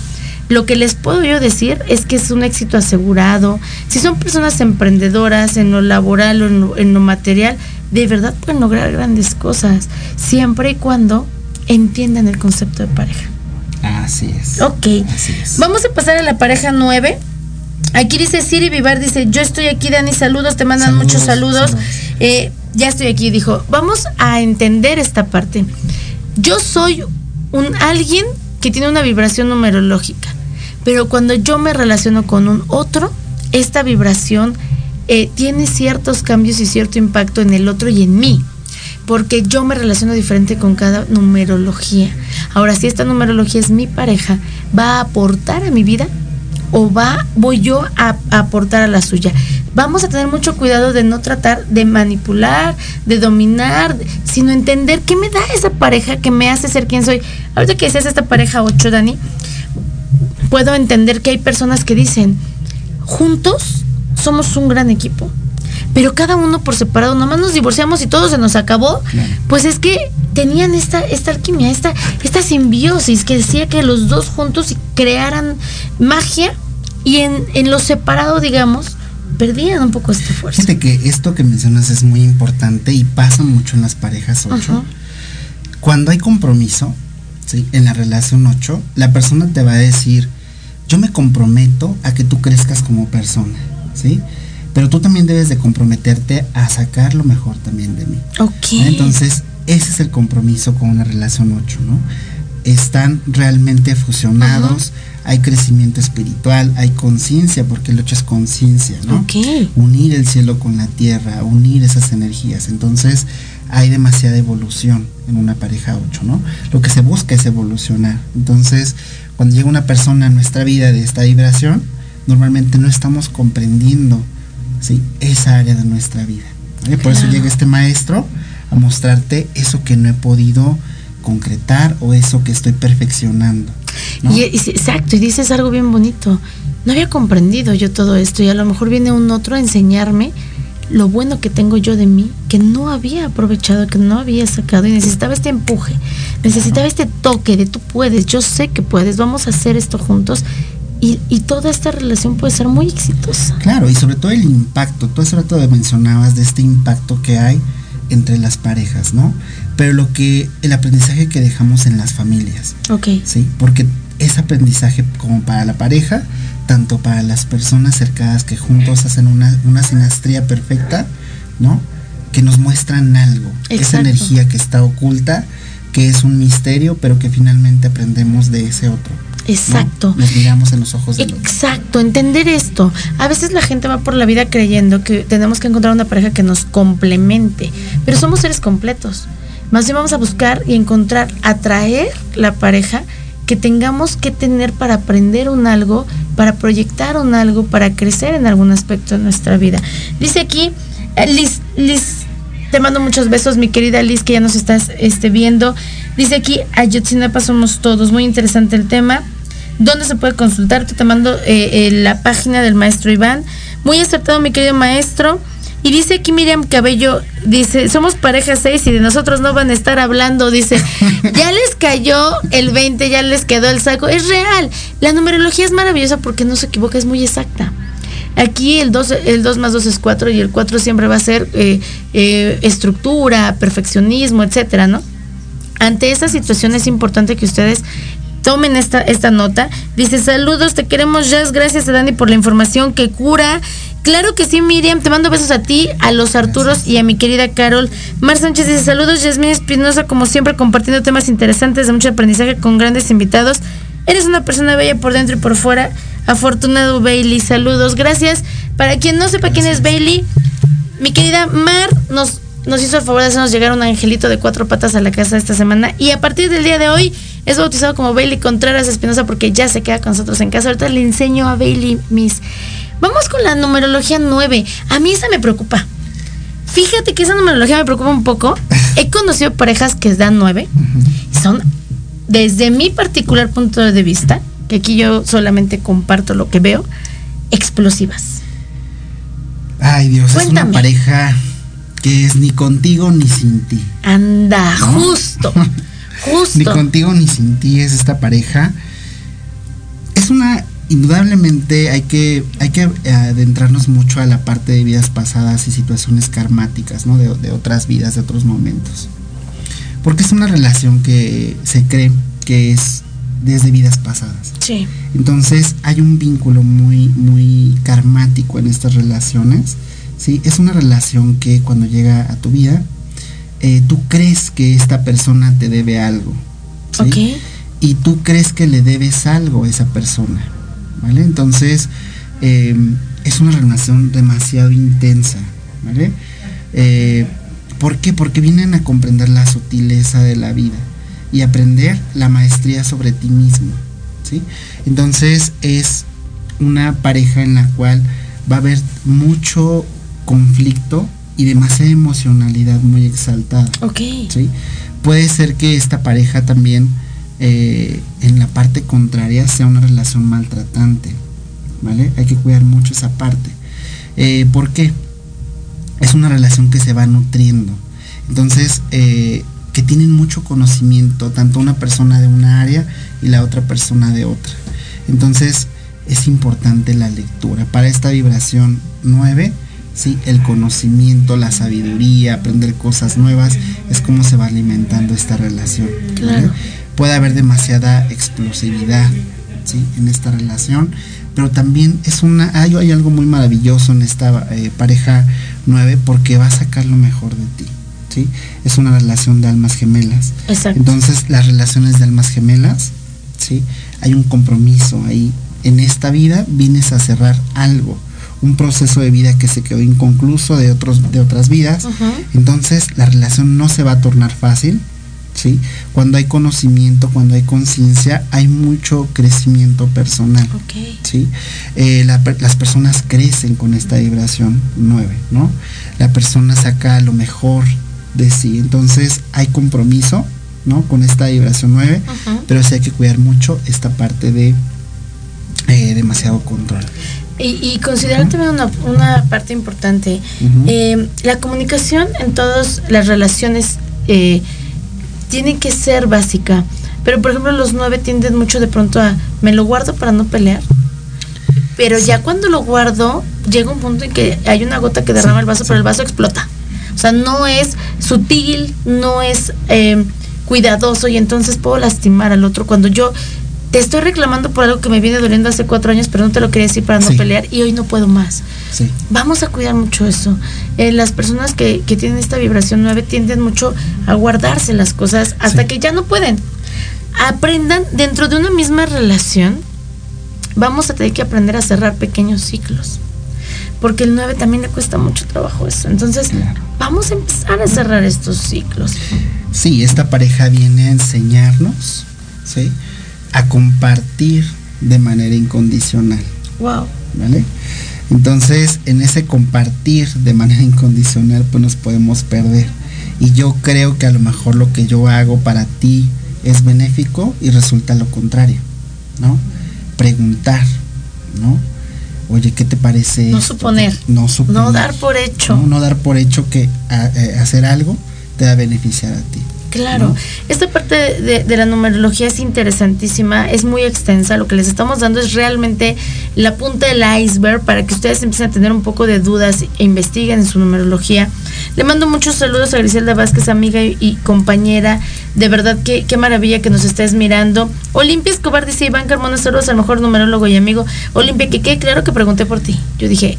lo que les puedo yo decir es que es un éxito asegurado. Si son personas emprendedoras en lo laboral o en lo, en lo material, de verdad pueden lograr grandes cosas, siempre y cuando entiendan el concepto de pareja. Así es. Ok. Así es. Vamos a pasar a la pareja 9. Aquí dice Siri Vivar, dice, yo estoy aquí, Dani, saludos, te mandan Saludos, muchos saludos. saludos. Eh, ya estoy aquí, dijo, vamos a entender esta parte. Yo soy un alguien que tiene una vibración numerológica, pero cuando yo me relaciono con un otro, esta vibración eh, tiene ciertos cambios y cierto impacto en el otro y en mí porque yo me relaciono diferente con cada numerología. Ahora, si esta numerología es mi pareja, ¿va a aportar a mi vida o va voy yo a, a aportar a la suya? Vamos a tener mucho cuidado de no tratar de manipular, de dominar, sino entender qué me da esa pareja que me hace ser quien soy. Ahorita que decías esta pareja 8, Dani, puedo entender que hay personas que dicen, juntos somos un gran equipo. Pero cada uno por separado, nomás nos divorciamos y todo se nos acabó. Claro. Pues es que tenían esta, esta alquimia, esta, esta simbiosis que decía que los dos juntos crearan magia y en, en lo separado, digamos, perdían un poco esta fuerza. Fíjate que esto que mencionas es muy importante y pasa mucho en las parejas 8. Ajá. Cuando hay compromiso, ¿sí? en la relación 8, la persona te va a decir, yo me comprometo a que tú crezcas como persona, ¿sí? Pero tú también debes de comprometerte a sacar lo mejor también de mí. Ok. Entonces, ese es el compromiso con una relación 8, ¿no? Están realmente fusionados, hay crecimiento espiritual, hay conciencia, porque el 8 es conciencia, ¿no? Ok. Unir el cielo con la tierra, unir esas energías. Entonces, hay demasiada evolución en una pareja 8, ¿no? Lo que se busca es evolucionar. Entonces, cuando llega una persona a nuestra vida de esta vibración, normalmente no estamos comprendiendo ¿sí? esa área de nuestra vida. ¿vale? Por eso llega este maestro a mostrarte eso que no he podido concretar o eso que estoy perfeccionando. ¿no? Y, exacto, y dices algo bien bonito. No había comprendido yo todo esto y a lo mejor viene un otro a enseñarme lo bueno que tengo yo de mí, que no había aprovechado, que no había sacado y necesitaba este empuje, necesitaba este toque de tú puedes, yo sé que puedes, vamos a hacer esto juntos y, y toda esta relación puede ser muy exitosa. Claro, y sobre todo el impacto. Tú hace rato mencionabas de este impacto que hay entre las parejas, ¿no? Pero lo que, el aprendizaje que dejamos en las familias, Ok, ¿sí? Porque ese aprendizaje como para la pareja tanto para las personas cercadas que juntos hacen una, una sinastría perfecta, ¿no? Que nos muestran algo, esa energía que está oculta, que es un misterio, pero que finalmente aprendemos de ese otro. ¿No? Exacto. Nos miramos en los ojos del otro. Exacto, entender esto. A veces la gente va por la vida creyendo que tenemos que encontrar una pareja que nos complemente, pero somos seres completos. Más bien vamos a buscar y encontrar, atraer la pareja que tengamos que tener para aprender un algo, para proyectar un algo, para crecer en algún aspecto de nuestra vida. Dice aquí, eh, Liz, Liz, te mando muchos besos, mi querida Liz, que ya nos estás este, viendo. Dice aquí, Ayotzinapa somos todos. Muy interesante el tema. ¿Dónde se puede consultar? Te mando eh, eh, la página del maestro Iván. Muy acertado, mi querido maestro. Y dice aquí Miriam Cabello, dice, somos pareja 6 y de nosotros no van a estar hablando, dice, ya les cayó el 20, ya les quedó el saco. Es real, la numerología es maravillosa porque no se equivoca, es muy exacta. Aquí el 2, el 2 más 2 es 4 y el 4 siempre va a ser eh, eh, estructura, perfeccionismo, etcétera, ¿no? Ante esta situación es importante que ustedes tomen esta, esta nota. Dice, saludos, te queremos, Jazz. Gracias a Dani por la información que cura. Claro que sí, Miriam. Te mando besos a ti, a los Arturos y a mi querida Carol. Mar Sánchez dice, saludos, Yasmín Espinosa, como siempre, compartiendo temas interesantes de mucho aprendizaje con grandes invitados. Eres una persona bella por dentro y por fuera. Afortunado Bailey, saludos. Gracias. Para quien no sepa quién es Bailey, mi querida Mar nos, nos hizo el favor de hacernos llegar un angelito de cuatro patas a la casa esta semana. Y a partir del día de hoy es bautizado como Bailey Contreras Espinosa porque ya se queda con nosotros en casa. Ahorita le enseño a Bailey Miss. Vamos con la numerología 9. A mí esa me preocupa. Fíjate que esa numerología me preocupa un poco. He conocido parejas que dan 9. Y son, desde mi particular punto de vista, que aquí yo solamente comparto lo que veo, explosivas. Ay Dios, es Cuéntame. una pareja que es ni contigo ni sin ti. Anda, ¿No? justo. Ni Justo. contigo ni sin ti es esta pareja. Es una, indudablemente hay que, hay que eh, adentrarnos mucho a la parte de vidas pasadas y situaciones karmáticas, ¿no? De, de otras vidas, de otros momentos. Porque es una relación que se cree que es desde vidas pasadas. Sí. Entonces hay un vínculo muy, muy karmático en estas relaciones. ¿Sí? Es una relación que cuando llega a tu vida, eh, tú crees que esta persona te debe algo. ¿sí? Y tú crees que le debes algo a esa persona. ¿Vale? Entonces eh, es una relación demasiado intensa. ¿Vale? Eh, ¿Por qué? Porque vienen a comprender la sutileza de la vida y aprender la maestría sobre ti mismo. ¿sí? Entonces es una pareja en la cual va a haber mucho conflicto y demasiada emocionalidad muy exaltada. Ok. ¿sí? Puede ser que esta pareja también eh, en la parte contraria sea una relación maltratante. ¿Vale? Hay que cuidar mucho esa parte. Eh, ¿Por qué? Es una relación que se va nutriendo. Entonces, eh, que tienen mucho conocimiento, tanto una persona de una área y la otra persona de otra. Entonces, es importante la lectura. Para esta vibración 9, ¿sí? el conocimiento, la sabiduría, aprender cosas nuevas, es como se va alimentando esta relación. Puede haber demasiada explosividad ¿sí? en esta relación, pero también es una hay, hay algo muy maravilloso en esta eh, pareja 9 porque va a sacar lo mejor de ti. ¿sí? Es una relación de almas gemelas. Exacto. Entonces, las relaciones de almas gemelas, ¿sí? Hay un compromiso ahí. En esta vida vienes a cerrar algo, un proceso de vida que se quedó inconcluso de otros de otras vidas. Entonces, la relación no se va a tornar fácil, ¿sí? Cuando hay conocimiento, cuando hay conciencia, hay mucho crecimiento personal. ¿sí? Eh, la las personas crecen con esta vibración 9, ¿no? La persona saca lo mejor de sí, entonces hay compromiso, ¿no? Con esta vibración 9, Ujú. pero sí hay que cuidar mucho esta parte de eh, demasiado control. Y, y considerar también una, una parte importante, eh, la comunicación en todas las relaciones eh, tiene que ser básica, pero por ejemplo los nueve tienden mucho de pronto a, me lo guardo para no pelear, pero ya cuando lo guardo, llega un punto en que hay una gota que derrama el vaso, pero el vaso explota. O sea, no es sutil, no es eh, cuidadoso y entonces puedo lastimar al otro. Cuando yo te estoy reclamando por algo que me viene doliendo hace cuatro años, pero no te lo quería decir para no Sí. pelear y hoy no puedo más. Sí. Vamos a cuidar mucho eso. Eh, las personas que, que tienen esta vibración 9 tienden mucho a guardarse las cosas hasta Sí. que ya no pueden. Aprendan dentro de una misma relación, vamos a tener que aprender a cerrar pequeños ciclos. Porque el 9 también le cuesta mucho trabajo eso. Entonces, Claro. vamos a empezar a cerrar estos ciclos. Sí, esta pareja viene a enseñarnos, ¿sí? A compartir de manera incondicional, Wow. ¿vale? Entonces, en ese compartir de manera incondicional, pues nos podemos perder. Y yo creo que a lo mejor lo que yo hago para ti es benéfico y resulta lo contrario, ¿no? Preguntar, ¿no? Oye, ¿qué te parece? No esto? suponer. No suponer. No dar por hecho. No, no dar por hecho que a- eh, hacer algo te va a beneficiar a ti. Claro, ¿no? esta parte de, de la numerología es interesantísima, es muy extensa, lo que les estamos dando es realmente la punta del iceberg para que ustedes empiecen a tener un poco de dudas e investiguen en su numerología. Le mando muchos saludos a Griselda Vázquez, amiga y, y compañera, de verdad que qué maravilla que nos estés mirando. Olimpia Escobar dice, Iván Carmona, saludos al mejor numerólogo y amigo. Olimpia, que quede claro que pregunté por ti. Yo dije,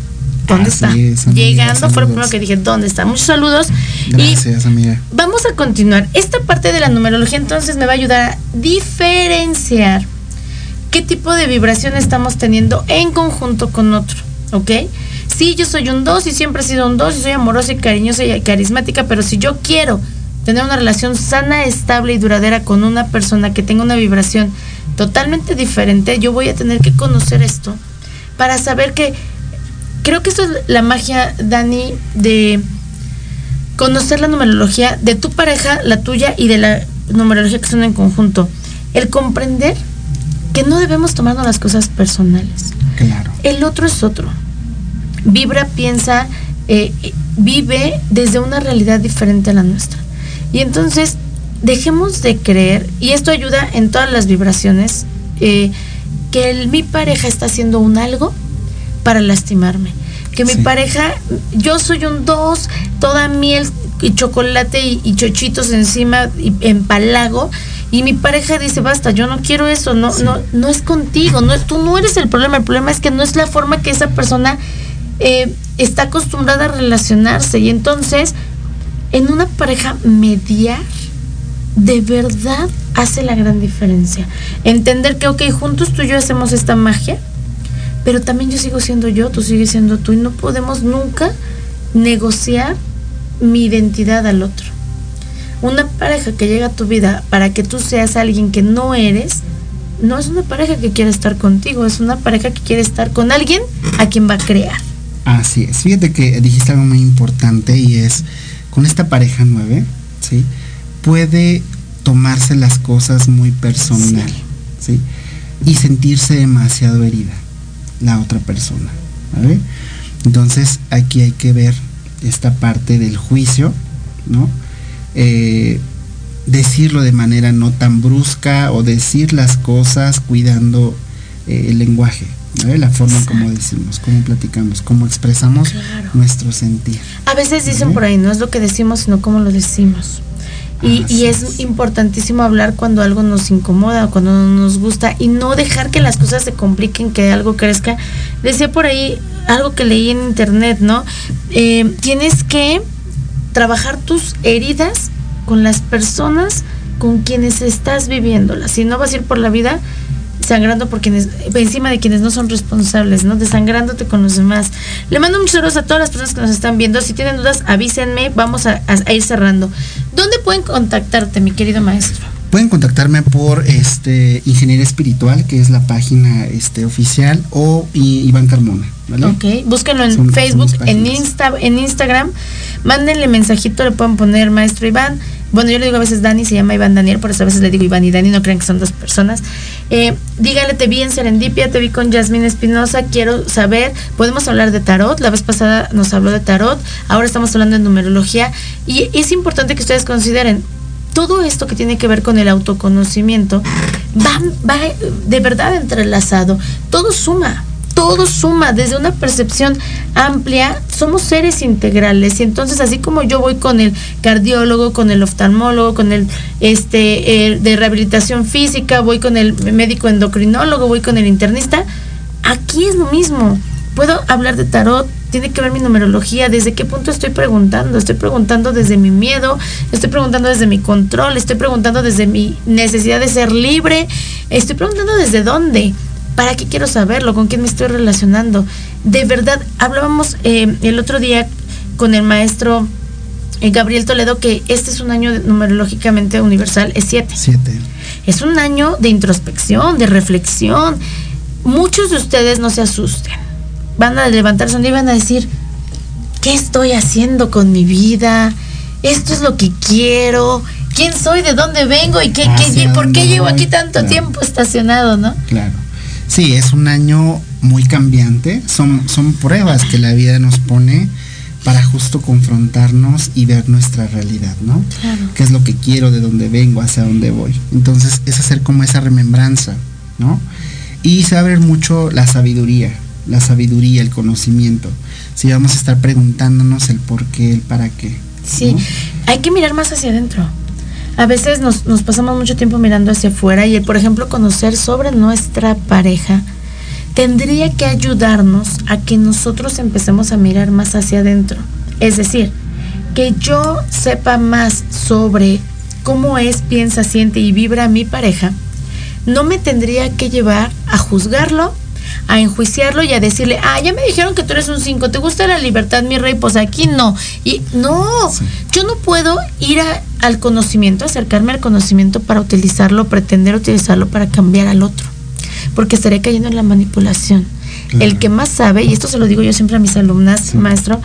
¿dónde Así está? es, amiga, Llegando fue lo saludos. primero que dije, ¿dónde está? Muchos saludos. Y Gracias, amiga. Vamos a continuar. Esta parte de la numerología entonces me va a ayudar a diferenciar qué tipo de vibración estamos teniendo en conjunto con otro, ¿ok? Sí, yo soy un 2 y siempre he sido un 2 y soy amorosa y cariñosa y carismática, pero si yo quiero tener una relación sana, estable y duradera con una persona que tenga una vibración totalmente diferente, yo voy a tener que conocer esto para saber que creo que esto es la magia, Dani, de conocer la numerología de tu pareja, la tuya y de la numerología que son en conjunto. El comprender que no debemos tomarnos las cosas personales. Claro. El otro es otro. Vibra, piensa, eh, vive desde una realidad diferente a la nuestra. Y entonces, dejemos de creer, y esto ayuda en todas las vibraciones, eh, que el- mi pareja está haciendo un algo para lastimarme. Que mi Sí. pareja, yo soy un dos, toda miel y chocolate y, y chochitos encima y empalago. Y mi pareja dice, basta, yo no quiero eso, no, no, no es contigo, no es, tú no eres el problema, el problema es que no es la forma que esa persona eh, está acostumbrada a relacionarse. Y entonces, en una pareja mediar, de verdad hace la gran diferencia. Entender que, ok, juntos tú y yo hacemos esta magia, pero también yo sigo siendo yo, tú sigues siendo tú, y no podemos nunca negociar mi identidad al otro. Una pareja que llega a tu vida para que tú seas alguien que no eres, no es una pareja que quiere estar contigo, es una pareja que quiere estar con alguien a quien va a crear. Así es. Fíjate que dijiste algo muy importante y es, con esta pareja nueve, ¿sí? Puede tomarse las cosas muy personal, ¿sí? Y sentirse demasiado herida la otra persona, ¿vale? Entonces aquí hay que ver esta parte del juicio, ¿no? Eh, decirlo de manera no tan brusca o decir las cosas cuidando eh, el lenguaje, ¿vale? la forma como decimos, cómo platicamos, cómo expresamos Claro. nuestro sentir. A veces dicen por ahí, no es lo que decimos, sino cómo lo decimos. Y, es, es. importantísimo hablar cuando algo nos incomoda, cuando no nos gusta y no dejar que las cosas se compliquen, que algo crezca. Decía por ahí algo que leí en internet, ¿no? Eh, tienes que trabajar tus heridas con las personas con quienes estás viviéndolas. Si no vas a ir por la vida sangrando por quienes, encima de quienes no son responsables, ¿no? Desangrándote con los demás. Le mando muchos saludos a todas las personas que nos están viendo. Si tienen dudas, avísenme, vamos a, ir cerrando. ¿Dónde pueden contactarte, mi querido maestro? Pueden contactarme por este Ingeniería Espiritual, que es la página este, oficial, o Iván Carmona, ¿vale? Ok, búsquenlo en Son- Facebook, en. Insta, en Instagram. Mándenle mensajito, le pueden poner maestro Iván. Bueno, yo le digo a veces Dani, se llama Iván Daniel, por eso a veces le digo Iván y Dani, no crean que son dos personas. Eh, dígale, te vi en Serendipia, te vi con Yasmín Espinosa, quiero saber, podemos hablar de tarot, la vez pasada nos habló de tarot, ahora estamos hablando de numerología y es importante que ustedes consideren, todo esto que tiene que ver con el autoconocimiento va, va de verdad entrelazado. Todo suma, todo suma desde una percepción amplia. Somos seres integrales y entonces así como yo voy con el cardiólogo, con el oftalmólogo, con el este de rehabilitación física, voy con el médico endocrinólogo, voy con el internista, aquí es lo mismo. Puedo hablar de tarot, tiene que ver mi numerología, desde qué punto estoy preguntando, estoy preguntando desde mi miedo, estoy preguntando desde mi control, estoy preguntando desde mi necesidad de ser libre, estoy preguntando desde dónde. ¿Para qué quiero saberlo? ¿Con quién me estoy relacionando? De verdad, hablábamos eh, el otro día con el maestro eh, Gabriel Toledo que este es un año numerológicamente universal, es siete. Siete. Es un año de introspección, de reflexión. Muchos de ustedes no se asusten. Van a levantarse un día y van a decir, ¿qué estoy haciendo con mi vida? Esto es lo que quiero. ¿Quién soy? ¿De dónde vengo? ¿Y qué, qué, por qué llevo aquí tanto tiempo estacionado, no? Claro. Sí, es un año muy cambiante. Son, son pruebas que la vida nos pone para justo confrontarnos y ver nuestra realidad, ¿no? Claro. ¿Qué es lo que quiero, de dónde vengo, hacia dónde voy? Entonces es hacer como esa remembranza, ¿no? Y se abre mucho la sabiduría, la sabiduría, el conocimiento. Si vamos a estar preguntándonos el por qué, el para qué. Sí, ¿no? hay que mirar más hacia adentro. A veces nos, nos, pasamos mucho tiempo mirando hacia afuera y, el, por ejemplo, conocer sobre nuestra pareja tendría que ayudarnos a que nosotros empecemos a mirar más hacia adentro. Es decir, que yo sepa más sobre cómo es, piensa, siente y vibra mi pareja, no me tendría que llevar a juzgarlo, a enjuiciarlo y a decirle, ah, ya me dijeron que tú eres un 5, ¿te gusta la libertad, mi rey? Pues aquí no. Y no, sí. yo no puedo ir a, al conocimiento, acercarme al conocimiento para utilizarlo, pretender utilizarlo para cambiar al otro, porque estaré cayendo en la manipulación. Claro. El que más sabe, y esto se lo digo yo siempre a mis alumnas, sí. maestro,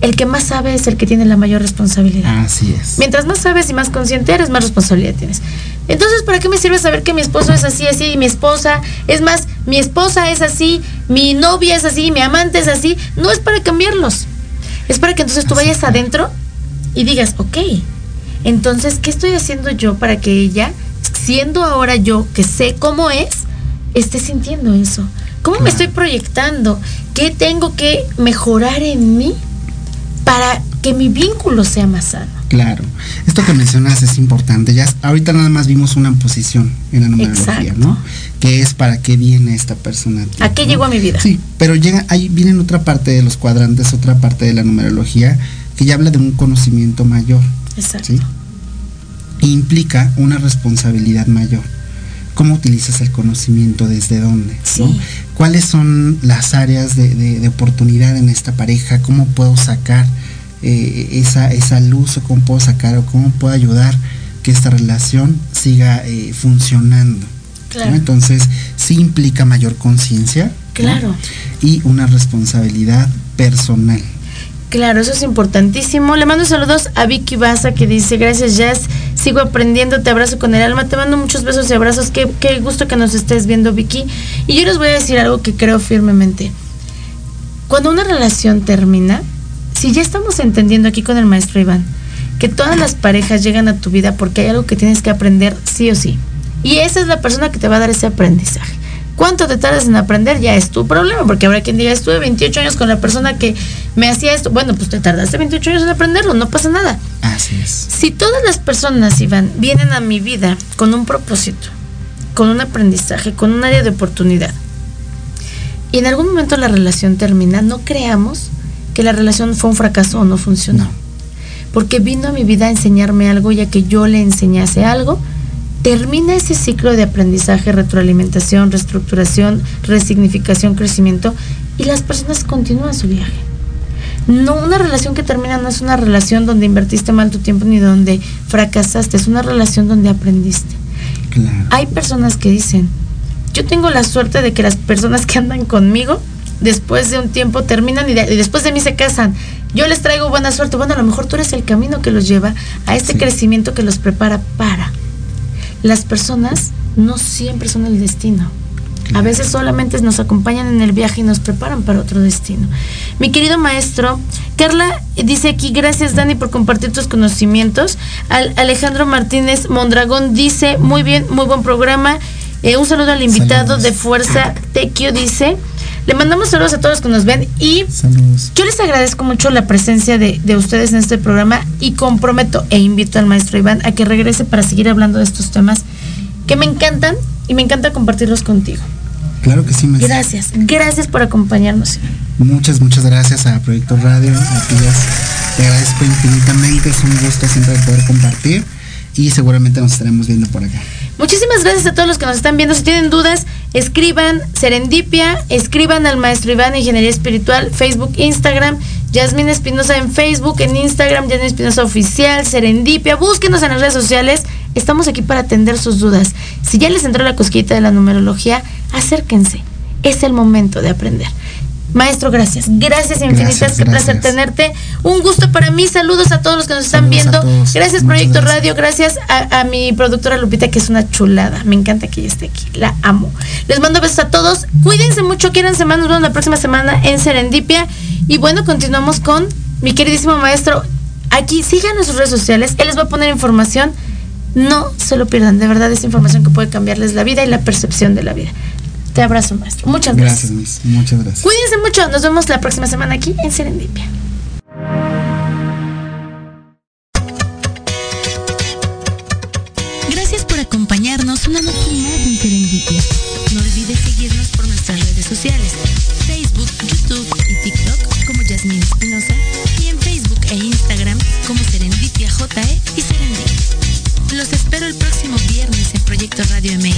el que más sabe es el que tiene la mayor responsabilidad. Así es. Mientras más sabes y más consciente eres, más responsabilidad tienes. Entonces, ¿para qué me sirve saber que mi esposo es así, así, y mi esposa, es más, mi esposa es así, mi novia es así, mi amante es así? No es para cambiarlos. Es para que entonces tú vayas adentro y digas, ok, entonces, ¿qué estoy haciendo yo para que ella, siendo ahora yo que sé cómo es, esté sintiendo eso? ¿Cómo claro. me estoy proyectando? ¿Qué tengo que mejorar en mí para que mi vínculo sea más sano? Claro. Esto que mencionas es importante. Ya ahorita nada más vimos una posición en la numerología, Exacto. ¿no? Que es para qué viene esta persona. Aquí, ¿A qué ¿no? llegó a mi vida? Sí, pero llega ahí viene en otra parte de los cuadrantes, otra parte de la numerología que ya habla de un conocimiento mayor. Exacto. ¿sí? Implica una responsabilidad mayor. ¿Cómo utilizas el conocimiento? ¿Desde dónde? Sí. ¿no? ¿Cuáles son las áreas de, de, de oportunidad en esta pareja? ¿Cómo puedo sacar eh, esa, esa luz o cómo puedo sacar o cómo puedo ayudar que esta relación siga eh, funcionando. Claro. ¿no? Entonces, sí implica mayor conciencia claro. ¿no? y una responsabilidad personal. Claro, eso es importantísimo. Le mando saludos a Vicky Baza que dice, gracias Jazz, sigo aprendiendo, te abrazo con el alma, te mando muchos besos y abrazos, qué, qué gusto que nos estés viendo Vicky. Y yo les voy a decir algo que creo firmemente. Cuando una relación termina, si ya estamos entendiendo aquí con el maestro Iván, que todas las parejas llegan a tu vida porque hay algo que tienes que aprender sí o sí. Y esa es la persona que te va a dar ese aprendizaje. ¿Cuánto te tardas en aprender? Ya es tu problema, porque habrá quien diga, estuve 28 años con la persona que me hacía esto. Bueno, pues te tardaste 28 años en aprenderlo, no pasa nada. Así es. Si todas las personas, Iván, vienen a mi vida con un propósito, con un aprendizaje, con un área de oportunidad, y en algún momento la relación termina, no creamos que la relación fue un fracaso o no funcionó. No. Porque vino a mi vida a enseñarme algo y a que yo le enseñase algo, termina ese ciclo de aprendizaje, retroalimentación, reestructuración, resignificación, crecimiento y las personas continúan su viaje. No, una relación que termina no es una relación donde invertiste mal tu tiempo ni donde fracasaste, es una relación donde aprendiste. Claro. Hay personas que dicen, yo tengo la suerte de que las personas que andan conmigo después de un tiempo terminan y, de, y, después de mí se casan. Yo les traigo buena suerte. Bueno, a lo mejor tú eres el camino que los lleva a este sí. crecimiento que los prepara para. Las personas no siempre son el destino. A veces solamente nos acompañan en el viaje y nos preparan para otro destino. Mi querido maestro, Carla dice aquí, gracias Dani por compartir tus conocimientos. Al Alejandro Martínez Mondragón dice, muy bien, muy buen programa. Eh, un saludo al invitado Saludos. de Fuerza Tequio dice, Le mandamos saludos a todos los que nos ven y Saludos. yo les agradezco mucho la presencia de, de ustedes en este programa y comprometo e invito al maestro Iván a que regrese para seguir hablando de estos temas que me encantan y me encanta compartirlos contigo. Claro que sí, maestra. Gracias, gracias por acompañarnos. Muchas, muchas gracias a Proyecto Radio, a Tías. Te agradezco infinitamente, es un gusto siempre poder compartir y seguramente nos estaremos viendo por acá. Muchísimas gracias a todos los que nos están viendo. Si tienen dudas, escriban Serendipia, escriban al maestro Iván Ingeniería Espiritual, Facebook, Instagram, Yasmín Espinosa en Facebook, en Instagram, Yasmín Espinosa Oficial, Serendipia, búsquenos en las redes sociales. Estamos aquí para atender sus dudas. Si ya les entró la cosquita de la numerología, acérquense. Es el momento de aprender. Maestro, gracias. Gracias infinitas. Gracias, Qué placer tenerte. Un gusto para mí. Saludos a todos los que nos están Saludos viendo. Gracias, Muchas Proyecto gracias. Radio. Gracias a, a mi productora Lupita, que es una chulada. Me encanta que ella esté aquí. La amo. Les mando besos a todos. Cuídense mucho. Quieran semana. Nos vemos la próxima semana en Serendipia. Y bueno, continuamos con mi queridísimo maestro. Aquí sigan en sus redes sociales. Él les va a poner información. No se lo pierdan. De verdad, es información que puede cambiarles la vida y la percepción de la vida. Te abrazo, maestro. Muchas gracias. Gracias, Miss. Muchas gracias. Cuídense mucho. Nos vemos la próxima semana aquí en Serendipia. Gracias por acompañarnos una noche más en Serendipia. No olvides seguirnos por nuestras redes sociales, Facebook, YouTube y TikTok como Yasmín Espinosa y en Facebook e Instagram como Serendipia JE y Serendipia. Los espero el próximo viernes en Proyecto Radio MX